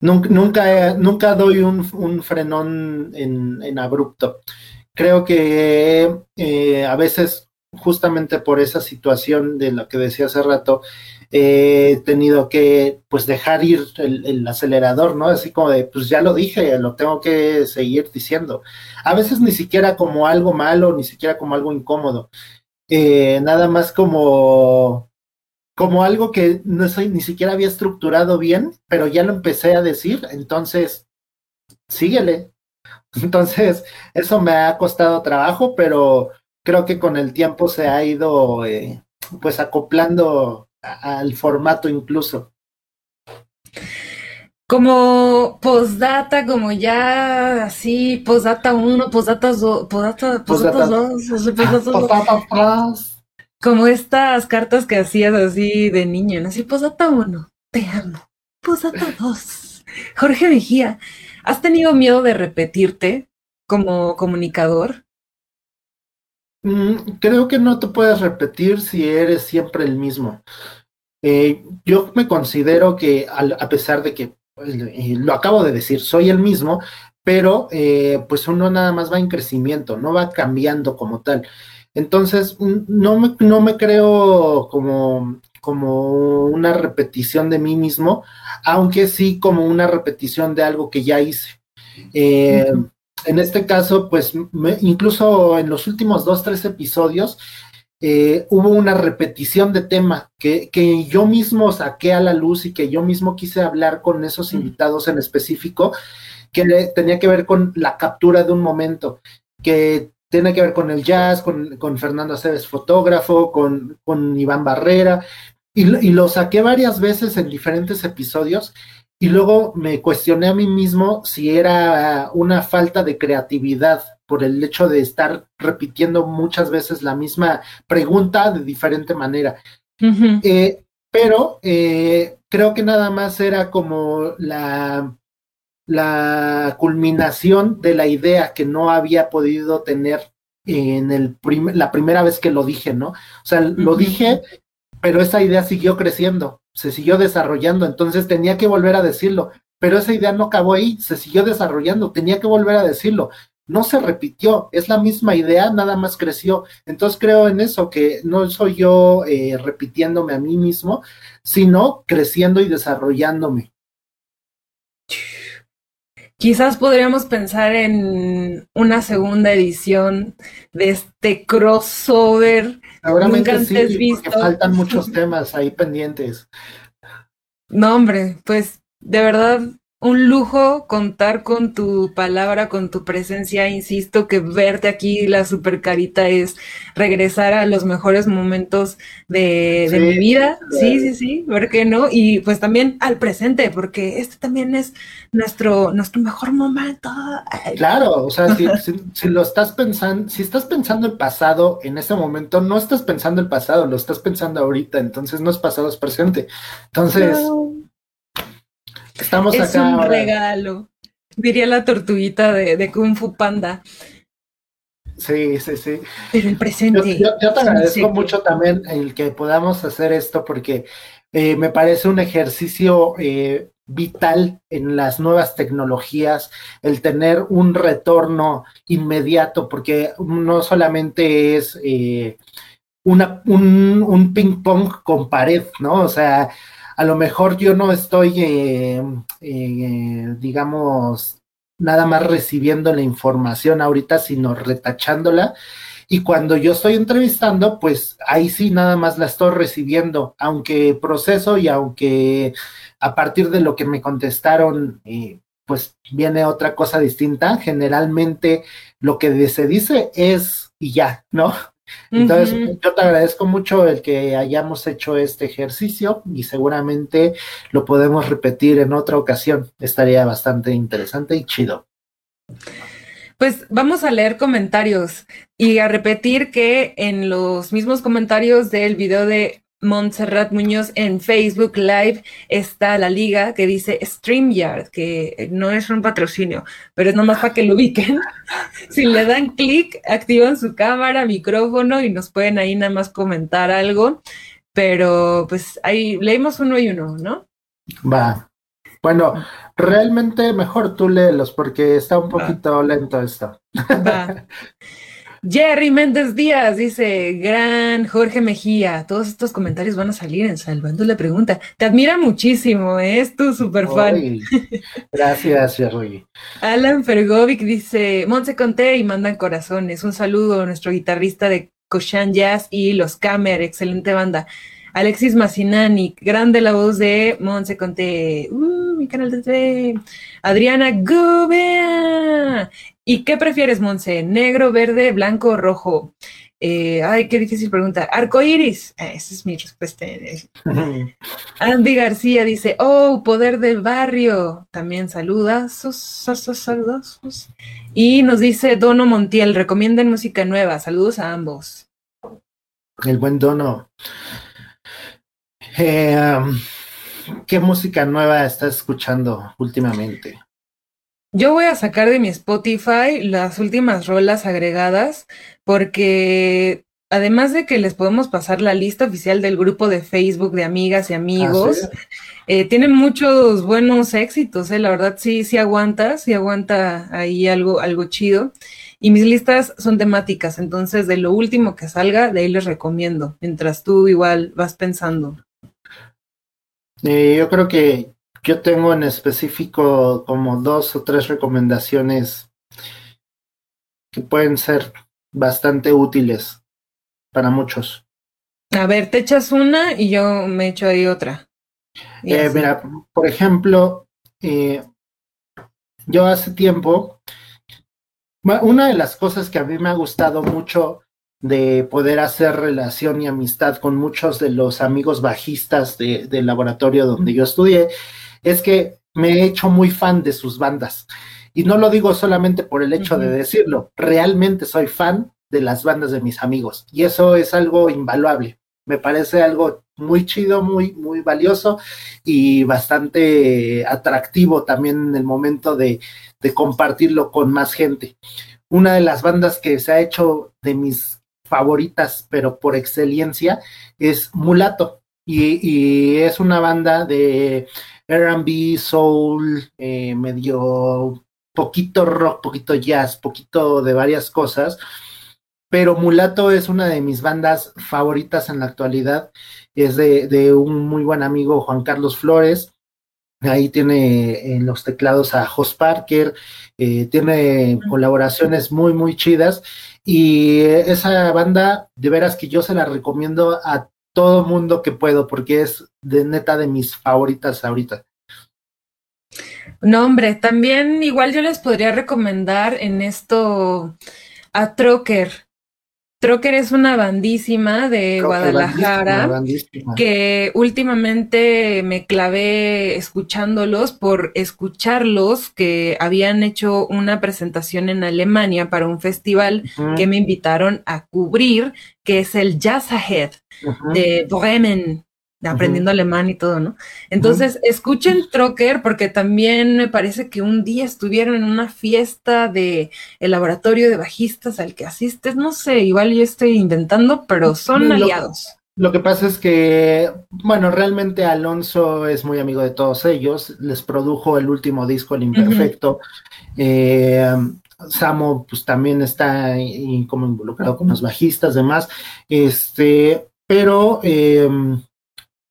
Nunca, nunca, doy un, un frenón en, en, abrupto. Creo que eh, a veces, justamente por esa situación de lo que decía hace rato, he tenido que pues dejar ir el, acelerador, ¿no? Así como de, pues ya lo dije, lo tengo que seguir diciendo. A veces ni siquiera como algo malo, ni siquiera como algo incómodo. Eh, nada más como como algo que no soy, ni siquiera había estructurado bien, pero ya lo empecé a decir, entonces síguele. Entonces, eso me ha costado trabajo, pero creo que con el tiempo se ha ido eh, pues acoplando al formato incluso. Como postdata, como ya así, postdata 1, postdata 2, postdata 2, postdata 2, como estas cartas que hacías así de niño, así, posata uno, te amo. Posata dos. Jorge Mejía, ¿has tenido miedo de repetirte como comunicador? Mm, creo que no te puedes repetir si eres siempre el mismo. Eh, yo me considero que a pesar de que pues, lo acabo de decir, soy el mismo, pero eh, pues uno nada más va en crecimiento, no va cambiando como tal. Entonces, no me, no me creo como, como una repetición de mí mismo, aunque sí como una repetición de algo que ya hice. Eh, en este caso, pues incluso en los últimos dos, tres episodios, eh, hubo una repetición de tema que, que, yo mismo saqué a la luz y que yo mismo quise hablar con esos invitados en específico, que tenía que ver con la captura de un momento, que tiene que ver con el jazz, con, con Fernando Aceves, fotógrafo, con, con Iván Barrera, y, y, lo saqué varias veces en diferentes episodios, y luego me cuestioné a mí mismo si era una falta de creatividad por el hecho de estar repitiendo muchas veces la misma pregunta de diferente manera. eh, pero eh, creo que nada más era como la la culminación de la idea que no había podido tener en el la primera vez que lo dije, ¿no? O sea, lo dije, pero esa idea siguió creciendo, se siguió desarrollando, entonces tenía que volver a decirlo, pero esa idea no acabó ahí, se siguió desarrollando, tenía que volver a decirlo. No se repitió, es la misma idea, nada más creció. Entonces creo en eso, que no soy yo eh, repitiéndome a mí mismo, sino creciendo y desarrollándome. Quizás podríamos pensar en una segunda edición de este crossover. Seguramente sí, visto. faltan muchos temas ahí pendientes. No, hombre, pues de verdad un lujo contar con tu palabra, con tu presencia. Insisto que verte aquí, la super carita, es regresar a los mejores momentos de, mi vida. Sí, sí, sí, ¿por qué no? Y pues también al presente, porque este también es nuestro, nuestro mejor momento. Claro, o sea, si, si, lo estás pensando, si estás pensando el pasado en este momento, no estás pensando el pasado, lo estás pensando ahorita, entonces no es pasado, es presente. Entonces... Estamos es un regalo, diría la tortuguita de, Kung Fu Panda. Sí, sí, sí. Pero el presente. Yo, te agradezco mucho también el que podamos hacer esto porque eh, me parece un ejercicio eh, vital en las nuevas tecnologías, el tener un retorno inmediato, porque no solamente es eh, una, un, un ping pong con pared, ¿no? O sea, a lo mejor yo no estoy, eh, eh, digamos, nada más recibiendo la información ahorita, sino retachándola. Y cuando yo estoy entrevistando, pues ahí sí nada más la estoy recibiendo, aunque proceso y aunque a partir de lo que me contestaron, eh, pues viene otra cosa distinta. Generalmente lo que se dice es y ya, ¿no? Entonces, yo te agradezco mucho el que hayamos hecho este ejercicio y seguramente lo podemos repetir en otra ocasión. Estaría bastante interesante y chido. Pues vamos a leer comentarios y a repetir que en los mismos comentarios del video de Montserrat Muñoz en Facebook Live está la liga que dice StreamYard, que no es un patrocinio, pero es nomás para que lo ubiquen. si le dan clic, activan su cámara, micrófono y nos pueden ahí nada más comentar algo. Pero pues ahí leímos uno y uno, ¿no? Va. Bueno, realmente mejor tú léelos porque está un poquito lento esto. Va. Jerry Méndez Díaz dice, gran Jorge Mejía, todos estos comentarios van a salir en Salvando la Pregunta. Te admira muchísimo, ¿eh? es tu super fan. Gracias, Jerry. Alan Fergovic dice, Monse Conté y mandan corazones. Un saludo a nuestro guitarrista de Cochan Jazz y Los Camer, excelente banda. Alexis Massinani, grande la voz de Monse Conté. Uh, mi canal de TV. Adriana Gubea. ¿Y qué prefieres, Monse? ¿Negro, verde, blanco, rojo? Eh, ay, qué difícil pregunta. Arco iris. Ah, esa es mi respuesta. Andy García dice: Oh, poder del barrio. También saluda. Saludos. Y nos dice Dono Montiel: Recomienden música nueva. Saludos a ambos. El buen Dono. Eh, um, ¿Qué música nueva estás escuchando últimamente? Yo voy a sacar de mi Spotify las últimas rolas agregadas porque además de que les podemos pasar la lista oficial del grupo de Facebook de amigas y amigos, eh, tienen muchos buenos éxitos, eh, la verdad sí, sí aguanta, sí aguanta ahí algo, algo chido. Y mis listas son temáticas, entonces de lo último que salga, de ahí les recomiendo, mientras tú igual vas pensando. Eh, yo creo que yo tengo en específico como dos o tres recomendaciones que pueden ser bastante útiles para muchos. A ver, te echas una y yo me echo ahí otra. Eh, mira, por ejemplo, eh, yo hace tiempo, una de las cosas que a mí me ha gustado mucho de poder hacer relación y amistad con muchos de los amigos bajistas del laboratorio donde yo estudié es que me he hecho muy fan de sus bandas. Y no lo digo solamente por el hecho de decirlo, realmente soy fan de las bandas de mis amigos. Y eso es algo invaluable. me parece algo muy chido, muy, muy valioso y bastante atractivo también en el momento de, de compartirlo con más gente. Una de las bandas que se ha hecho de mis favoritas, pero por excelencia, es Mulato. Y, es una banda de RB, soul, eh, medio poquito rock, poquito jazz, poquito de varias cosas. Pero Mulato es una de mis bandas favoritas en la actualidad. Es de, un muy buen amigo, Juan Carlos Flores. Ahí tiene en los teclados a Jos Parker, eh, tiene colaboraciones muy, muy chidas. Y esa banda, de veras que yo se la recomiendo a todo mundo que puedo, porque es de neta de mis favoritas ahorita. No, hombre, también igual yo les podría recomendar en esto a Troker. Troker es una bandísima de Guadalajara que últimamente me clavé escuchándolos por escucharlos que habían hecho una presentación en Alemania para un festival que me invitaron a cubrir, que es el Jazz Ahead de Bremen aprendiendo alemán y todo, ¿no? Entonces, escuchen Trocker porque también me parece que un día estuvieron en una fiesta de el laboratorio de bajistas al que asistes, no sé, igual yo estoy inventando, pero son aliados. Lo que pasa es que, bueno, realmente Alonso es muy amigo de todos ellos, les produjo el último disco, El Imperfecto. Eh, Samo, pues también está como involucrado con los bajistas, demás. Este, pero eh,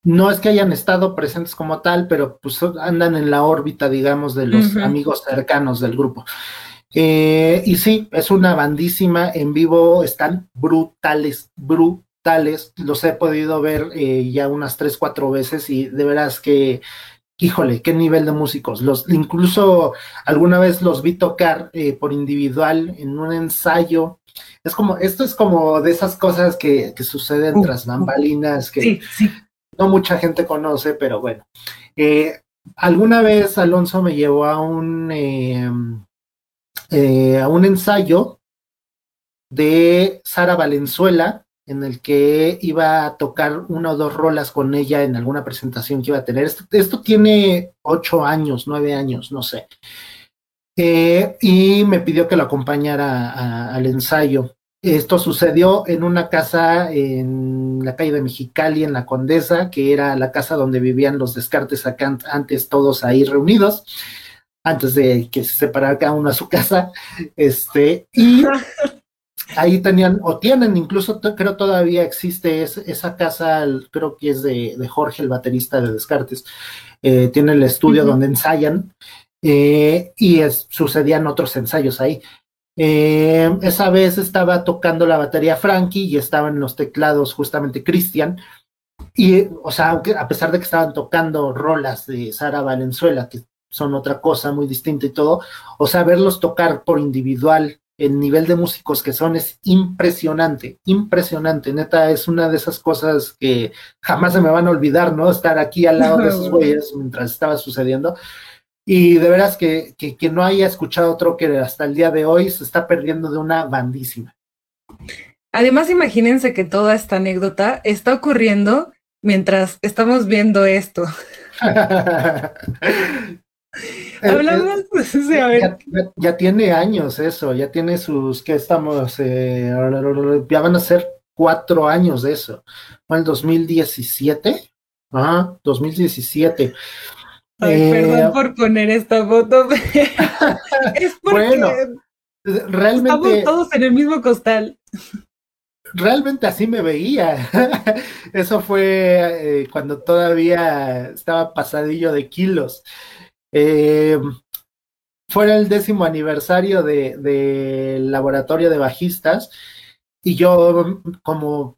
no es que hayan estado presentes como tal, pero pues andan en la órbita, digamos, de los amigos cercanos del grupo. Eh, y sí, es una bandísima en vivo, están brutales, brutales. Los he podido ver eh, ya unas tres, cuatro veces y de veras que, híjole, qué nivel de músicos. Los, incluso alguna vez los vi tocar eh, por individual en un ensayo. Es como, esto es como de esas cosas que, que suceden tras bambalinas, que sí, sí no mucha gente conoce, pero bueno. Eh, alguna vez Alonso me llevó a un, em, eh, a un ensayo de Sara Valenzuela, en el que iba a tocar una o dos rolas con ella en alguna presentación que iba a tener. Esto, tiene ocho años, nueve años, no sé. Eh, y me pidió que lo acompañara al ensayo. Esto sucedió en una casa en la calle de Mexicali, en la Condesa, que era la casa donde vivían los descartes acá antes todos ahí reunidos, antes de que se separara cada uno a su casa. Este, y ahí tenían, o tienen, incluso creo todavía existe esa casa, creo que es de, Jorge, el baterista de Descartes. Eh, tiene el estudio donde ensayan. Eh, y sucedían otros ensayos ahí. Eh, esa vez estaba tocando la batería Frankie y estaba en los teclados justamente Cristian. Y, o sea, a pesar de que estaban tocando rolas de Sara Valenzuela, que son otra cosa muy distinta y todo, o sea, verlos tocar por individual, el nivel de músicos que son es impresionante, impresionante. Neta, es una de esas cosas que jamás se me van a olvidar, ¿no? Estar aquí al lado de esos güeyes mientras estaba sucediendo. Y de veras que, que no haya escuchado Trocker hasta el día de hoy se está perdiendo de una bandísima. Además, imagínense que toda esta anécdota está ocurriendo mientras estamos viendo esto. Hablamos, Ya, tiene años eso, ya tiene sus, ¿qué estamos? Eh, ya van a ser cuatro años de eso. ¿Fue el 2017? Ajá, 2017. Ay, perdón eh, por poner esta foto. es porque bueno, realmente. Estamos todos en el mismo costal. Realmente así me veía. Eso fue eh, cuando todavía estaba pasadillo de kilos. Eh, fue el décimo aniversario del de, laboratorio de bajistas y yo como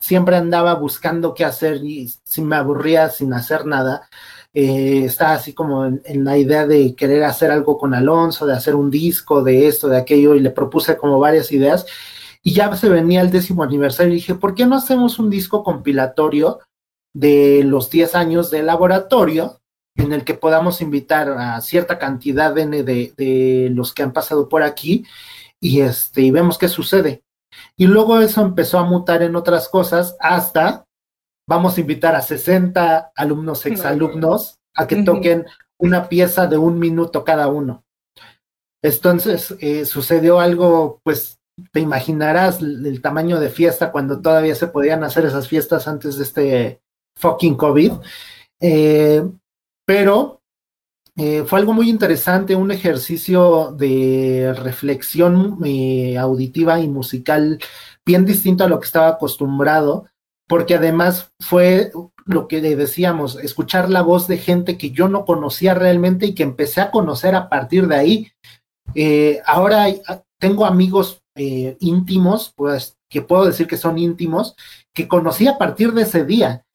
siempre andaba buscando qué hacer y si me aburría sin hacer nada, eh, estaba así como en, la idea de querer hacer algo con Alonso, de hacer un disco, de esto, de aquello, y le propuse como varias ideas. Y ya se venía el décimo aniversario y dije, ¿por qué no hacemos un disco compilatorio de los 10 años de laboratorio en el que podamos invitar a cierta cantidad de, de, de los que han pasado por aquí y, este, y vemos qué sucede? Y luego eso empezó a mutar en otras cosas hasta vamos a invitar a 60 alumnos, exalumnos, a que toquen una pieza de un minuto cada uno. Entonces eh, sucedió algo, pues te imaginarás el, tamaño de fiesta cuando todavía se podían hacer esas fiestas antes de este fucking COVID. Eh, pero eh, fue algo muy interesante, un ejercicio de reflexión auditiva y musical bien distinto a lo que estaba acostumbrado, porque además fue lo que decíamos, escuchar la voz de gente que yo no conocía realmente y que empecé a conocer a partir de ahí. Eh, ahora ah, tengo amigos eh, íntimos, pues que puedo decir que son íntimos, que conocí a partir de ese día.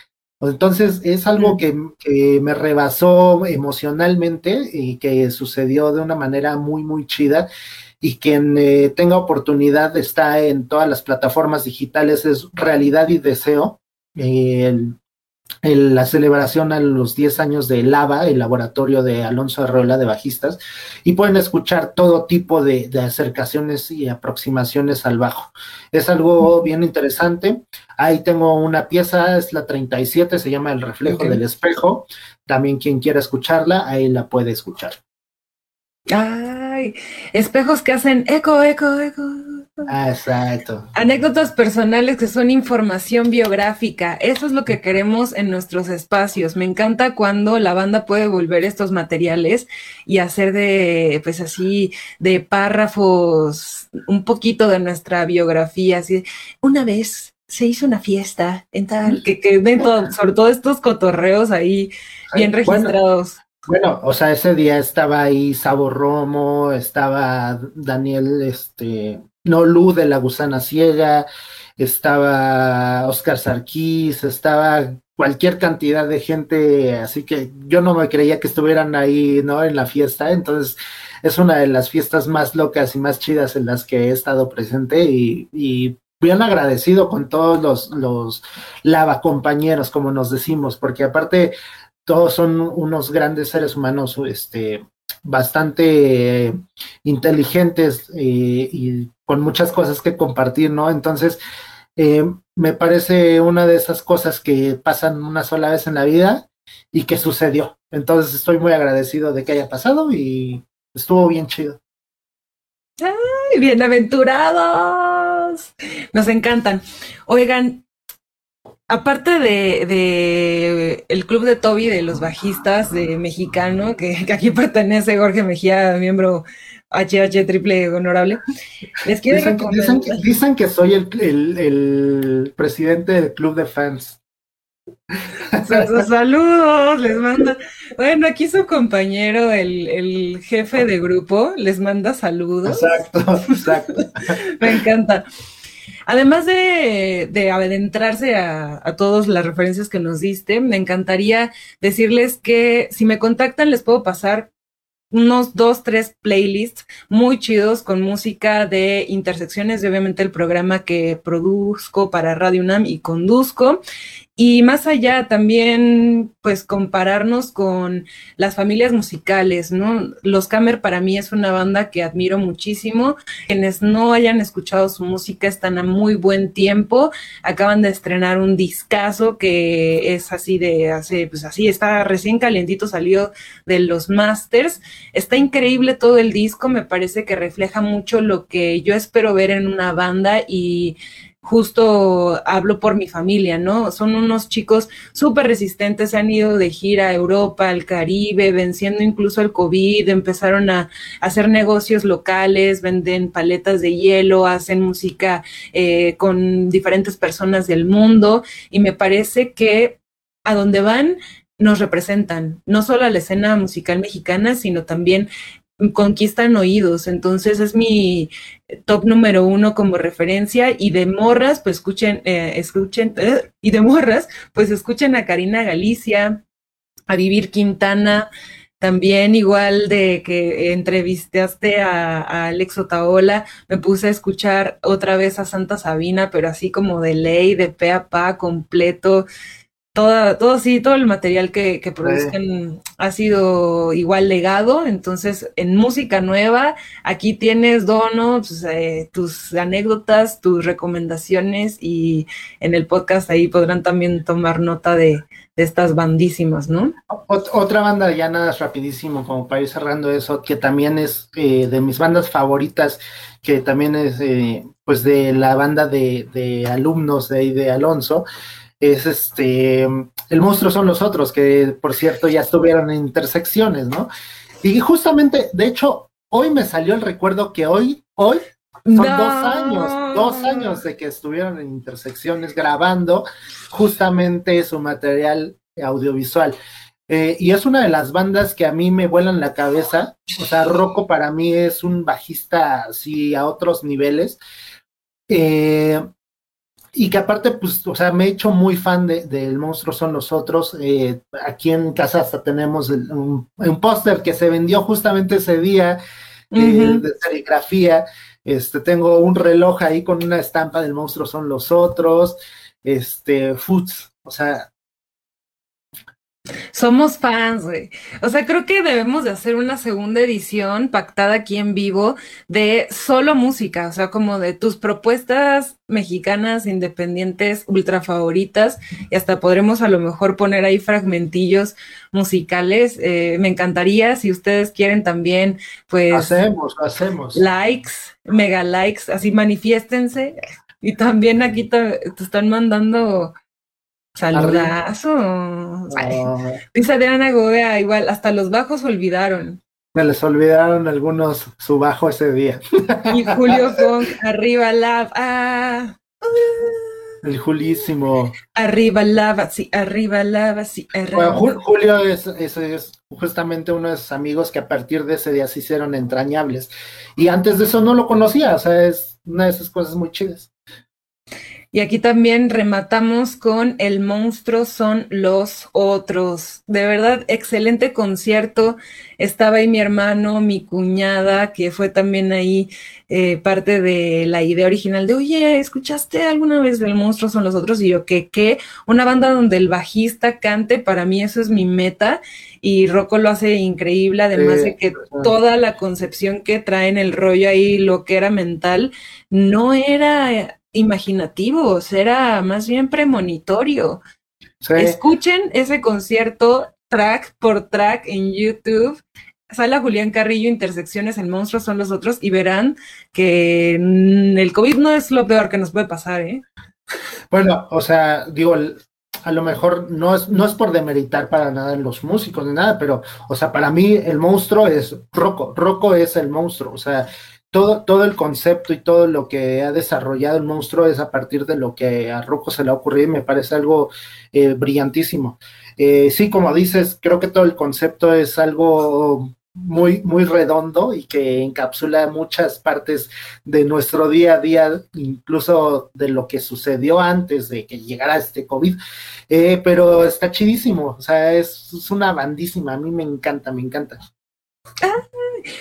Entonces es algo que, me rebasó emocionalmente y que sucedió de una manera muy, muy chida. Y quien eh, tenga oportunidad está en todas las plataformas digitales, es Realidad y Deseo. el la celebración a los 10 años de Lava, el laboratorio de Alonso Arreola de bajistas, y pueden escuchar todo tipo de, acercaciones y aproximaciones al bajo. Es algo bien interesante. Ahí tengo una pieza, es la 37, se llama El reflejo del espejo. También quien quiera escucharla, ahí la puede escuchar. Ay, espejos que hacen eco, eco, eco. Ah, exacto. Anécdotas personales que son información biográfica. Eso es lo que queremos en nuestros espacios. Me encanta cuando la banda puede volver estos materiales y hacer de, pues así, de párrafos, un poquito de nuestra biografía. Así, una vez se hizo una fiesta en tal, que, que ven todo, sobre todo estos cotorreos ahí bien registrados. Bueno, o sea, ese día estaba ahí Sabo Romo, estaba Daniel, este, no Lu de la Gusana Ciega, estaba Oscar Sarkis, estaba cualquier cantidad de gente, así que yo no me creía que estuvieran ahí, ¿no? En la fiesta, entonces es una de las fiestas más locas y más chidas en las que he estado presente y, y bien agradecido con todos los, los lava compañeros, como nos decimos, porque aparte todos son unos grandes seres humanos, este, bastante inteligentes eh, y con muchas cosas que compartir, ¿no? Entonces, eh, me parece una de esas cosas que pasan una sola vez en la vida y que sucedió. Entonces, estoy muy agradecido de que haya pasado y estuvo bien chido. ¡Ay, bienaventurados! Nos encantan. Oigan, Aparte de, el club de Toby de los bajistas de mexicano, que, aquí pertenece Jorge Mejía, miembro HH triple honorable, les quiero dicen, recomendar... Dicen, que soy el, presidente del club de fans. Saludos, les manda. Bueno, aquí su compañero, el, el jefe de grupo, les manda saludos. Exacto, exacto. Me encanta. Además de, de adentrarse a, a todas las referencias que nos diste, me encantaría decirles que si me contactan les puedo pasar unos dos, tres playlists muy chidos con música de intersecciones de obviamente el programa que produzco para Radio UNAM y conduzco. Y más allá también, pues compararnos con las familias musicales, ¿no? Los Camer para mí es una banda que admiro muchísimo. Quienes no hayan escuchado su música están a muy buen tiempo. Acaban de estrenar un discazo que es así de hace, pues así, está recién calientito, salió de los masters. Está increíble todo el disco, me parece que refleja mucho lo que yo espero ver en una banda y justo hablo por mi familia, ¿no? Son unos chicos súper resistentes, han ido de gira a Europa, al Caribe, venciendo incluso el COVID, empezaron a hacer negocios locales, venden paletas de hielo, hacen música eh, con diferentes personas del mundo y me parece que a donde van nos representan, no solo a la escena musical mexicana, sino también conquistan oídos, entonces es mi top número uno como referencia. Y de morras, pues escuchen, eh, escuchen, eh, y de morras, pues escuchen a Karina Galicia, a Vivir Quintana, también igual de que entrevistaste a, a Alex Otaola, me puse a escuchar otra vez a Santa Sabina, pero así como de ley, de pe a pa, completo, toda, todo sí, todo el material que, que produzcan ha sido igual legado. Entonces, en música nueva, aquí tienes donos, pues, eh, tus anécdotas, tus recomendaciones y en el podcast ahí podrán también tomar nota de, estas bandísimas, ¿no? otra banda ya nada rapidísimo, como para ir cerrando eso, que también es eh, de mis bandas favoritas, que también es eh, pues de la banda de, de alumnos de, de Alonso, es este, el monstruo son los otros, que por cierto ya estuvieron en intersecciones, ¿no? Y justamente, de hecho, hoy me salió el recuerdo que hoy, hoy, son dos años, dos años de que estuvieron en intersecciones grabando justamente su material audiovisual. Eh, y es una de las bandas que a mí me vuelan la cabeza. O sea, Rocco para mí es un bajista así a otros niveles. Eh, y que aparte, pues, o sea, me he hecho muy fan del de, monstruo son los otros. Eh, aquí en casa hasta tenemos un, póster que se vendió justamente ese día eh, de serigrafía. Este, tengo un reloj ahí con una estampa del monstruo son los otros. Este, Foods, o sea, somos fans, güey. O sea, creo que debemos de hacer una segunda edición pactada aquí en vivo de solo música, o sea, como de tus propuestas mexicanas independientes ultra favoritas y hasta podremos a lo mejor poner ahí fragmentillos musicales. Eh, me encantaría si ustedes quieren también, pues... Hacemos, hacemos. Likes, mega likes, así manifiéstense. Y también aquí te están mandando Saludazo. Ah. Dice Adriana Gobea, igual, hasta los bajos olvidaron. Me les olvidaron algunos su bajo ese día. Y Julio Funk, arriba lava. Ah. El Julísimo. Arriba lava, sí, arriba lava, sí, arriba. Julio es, es, justamente uno de sus amigos que a partir de ese día se hicieron entrañables. Y antes de eso no lo conocía, o sea, es una de esas cosas muy chidas. Y aquí también rematamos con El monstruo son los otros. De verdad, excelente concierto. Estaba ahí mi hermano, mi cuñada, que fue también ahí eh, parte de la idea original de, oye, ¿escuchaste alguna vez El monstruo son los otros? Y yo, ¿qué? ¿Qué? Una banda donde el bajista cante, para mí eso es mi meta. Y Rocco lo hace increíble, además de que toda la concepción que trae en el rollo ahí, lo que era mental, no era imaginativos, era más bien premonitorio. Escuchen ese concierto track por track en YouTube. Sala Julián Carrillo, Intersecciones, El Monstruo son los otros y verán que el COVID no es lo peor que nos puede pasar, ¿eh? Bueno, o sea, digo, a lo mejor no es, no es por demeritar para nada en los músicos ni nada, pero, o sea, para mí el monstruo es Rocco, Rocco es el monstruo, o sea, todo, todo el concepto y todo lo que ha desarrollado el monstruo es a partir de lo que a Rocco se le ha ocurrido y me parece algo eh, brillantísimo. Eh, sí, como dices, creo que todo el concepto es algo muy, muy redondo y que encapsula muchas partes de nuestro día a día, incluso de lo que sucedió antes de que llegara este COVID. Eh, pero está chidísimo, o sea, es, es, una bandísima, a mí me encanta, me encanta.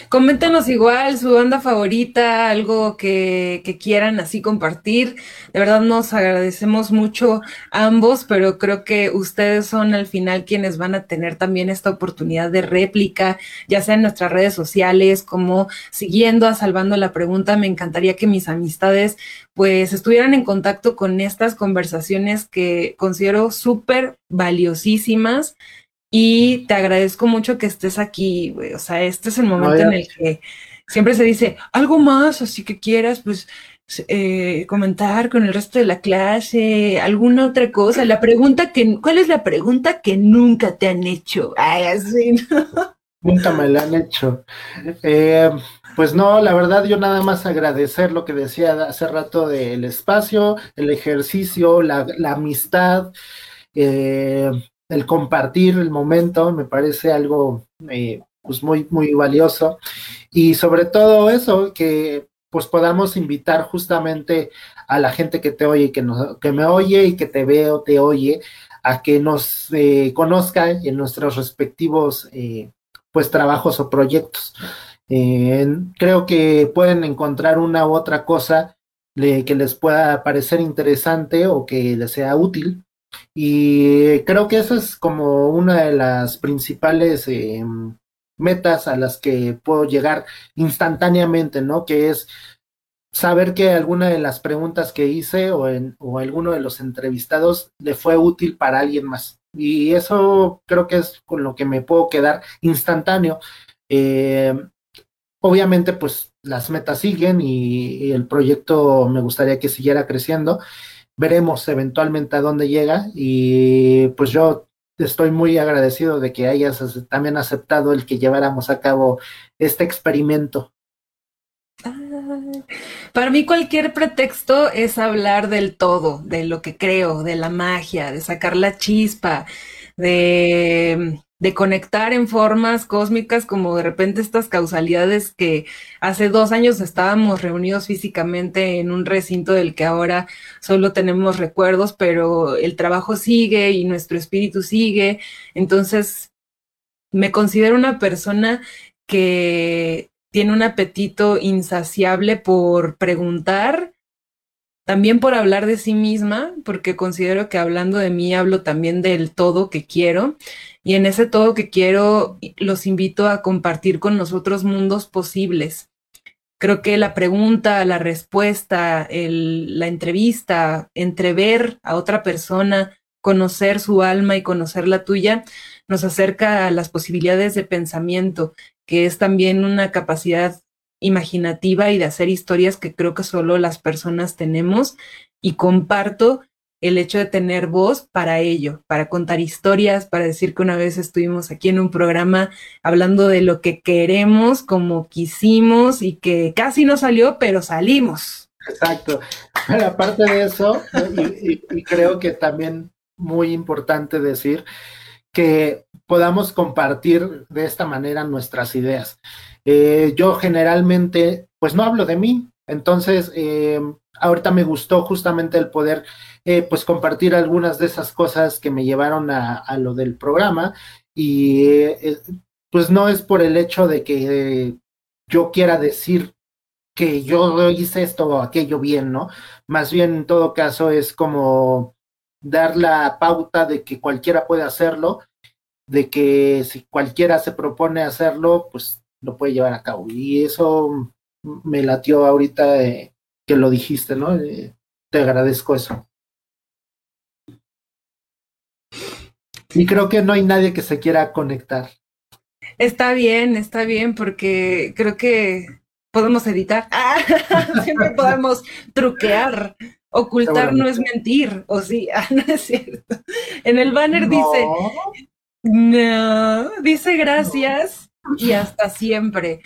Coméntenos igual su banda favorita, algo que, quieran así compartir. De verdad nos agradecemos mucho ambos, pero creo que ustedes son al final quienes van a tener también esta oportunidad de réplica, ya sea en nuestras redes sociales, como siguiendo a Salvando la Pregunta. Me encantaría que mis amistades pues estuvieran en contacto con estas conversaciones que considero súper valiosísimas y te agradezco mucho que estés aquí, güey. O sea, este es el momento en el que siempre se dice algo más, así que quieras, pues, eh, comentar con el resto de la clase, alguna otra cosa. La pregunta que, ¿cuál es la pregunta que nunca te han hecho? Ay, así, Nunca me la han hecho. Eh, pues no, la verdad yo nada más agradecer lo que decía hace rato del espacio, el ejercicio, la, la amistad, eh, el compartir el momento me parece algo eh, pues muy, muy valioso. Y sobre todo eso, que pues podamos invitar justamente a la gente que te oye, que, nos, que me oye y que te ve o te oye, a que nos eh, conozca en nuestros respectivos eh, pues trabajos o proyectos. creo que pueden encontrar una u otra cosa que les pueda parecer interesante o que les sea útil Y creo que esa es como una de las principales eh, metas a las que puedo llegar instantáneamente, ¿no? Que es saber que alguna de las preguntas que hice o, en, o alguno de los entrevistados le fue útil para alguien más. Y eso creo que es con lo que me puedo quedar instantáneo. Eh, obviamente, pues las metas siguen y, el proyecto me gustaría que siguiera creciendo. Veremos eventualmente a dónde llega y pues yo estoy muy agradecido de que hayas también aceptado el que lleváramos a cabo este experimento. Para mí cualquier pretexto es hablar del todo, de lo que creo, de la magia, de sacar la chispa, de de conectar en formas cósmicas como de repente estas causalidades que hace dos años estábamos reunidos físicamente en un recinto del que ahora solo tenemos recuerdos, pero el trabajo sigue y nuestro espíritu sigue. Entonces, me considero una persona que tiene un apetito insaciable por preguntar también por hablar de sí misma, porque considero que hablando de mí hablo también del todo que quiero. Y en ese todo que quiero los invito a compartir con nosotros mundos posibles. Creo que la pregunta, la respuesta, la entrevista, entrever a otra persona, conocer su alma y conocer la tuya, nos acerca a las posibilidades de pensamiento, que es también una capacidad imaginativa y de hacer historias que creo que solo las personas tenemos y comparto el hecho de tener voz para ello, para contar historias, para decir que una vez estuvimos aquí en un programa hablando de lo que queremos, como quisimos y que casi no salió, pero salimos. Exacto. Pero aparte de eso, y, creo que también muy importante decir que podamos compartir de esta manera nuestras ideas. Eh, yo generalmente, pues no hablo de mí, entonces eh, ahorita me gustó justamente el poder, eh, pues compartir algunas de esas cosas que me llevaron a, a lo del programa y pues no es por el hecho de que yo quiera decir que yo hice esto o aquello bien, ¿no? Más bien en todo caso es como dar la pauta de que cualquiera puede hacerlo, de que si cualquiera se propone hacerlo, pues lo puede llevar a cabo. Y eso me latió ahorita que lo dijiste, ¿no? te agradezco eso. Y creo que no hay nadie que se quiera conectar. Está bien, está bien, porque creo que podemos editar. siempre podemos truquear. Ocultar no es mentir, o sí, ah, no es cierto. En el banner dice, no, dice gracias y hasta siempre.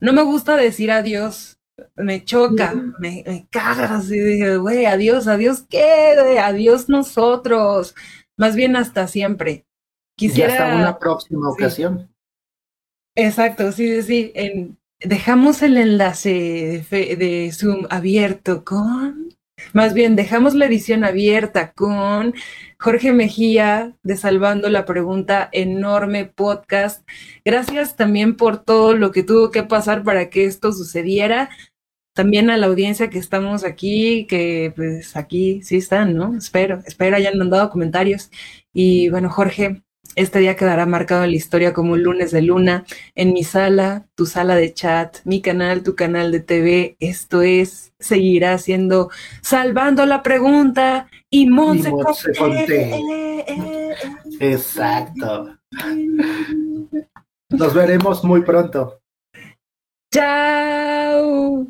No me gusta decir adiós, me choca, me, me cagas y dije, güey, adiós, adiós, ¿qué? Adiós nosotros, más bien hasta siempre. Quisiera... hasta una próxima ocasión. Exacto, sí, sí, en, dejamos el enlace de, de Zoom abierto con más bien, dejamos la edición abierta con Jorge Mejía de Salvando la Pregunta, enorme podcast. Gracias también por todo lo que tuvo que pasar para que esto sucediera. También a la audiencia que estamos aquí, que pues aquí sí están, ¿no? Espero, espero hayan mandado comentarios. Y bueno, Jorge, este día quedará marcado en la historia como un lunes de luna, en mi sala, tu sala de chat, mi canal, tu canal de TV. Esto es, seguirá siendo Salvando la Pregunta y Monse, Exacto. Nos veremos muy pronto. Chao.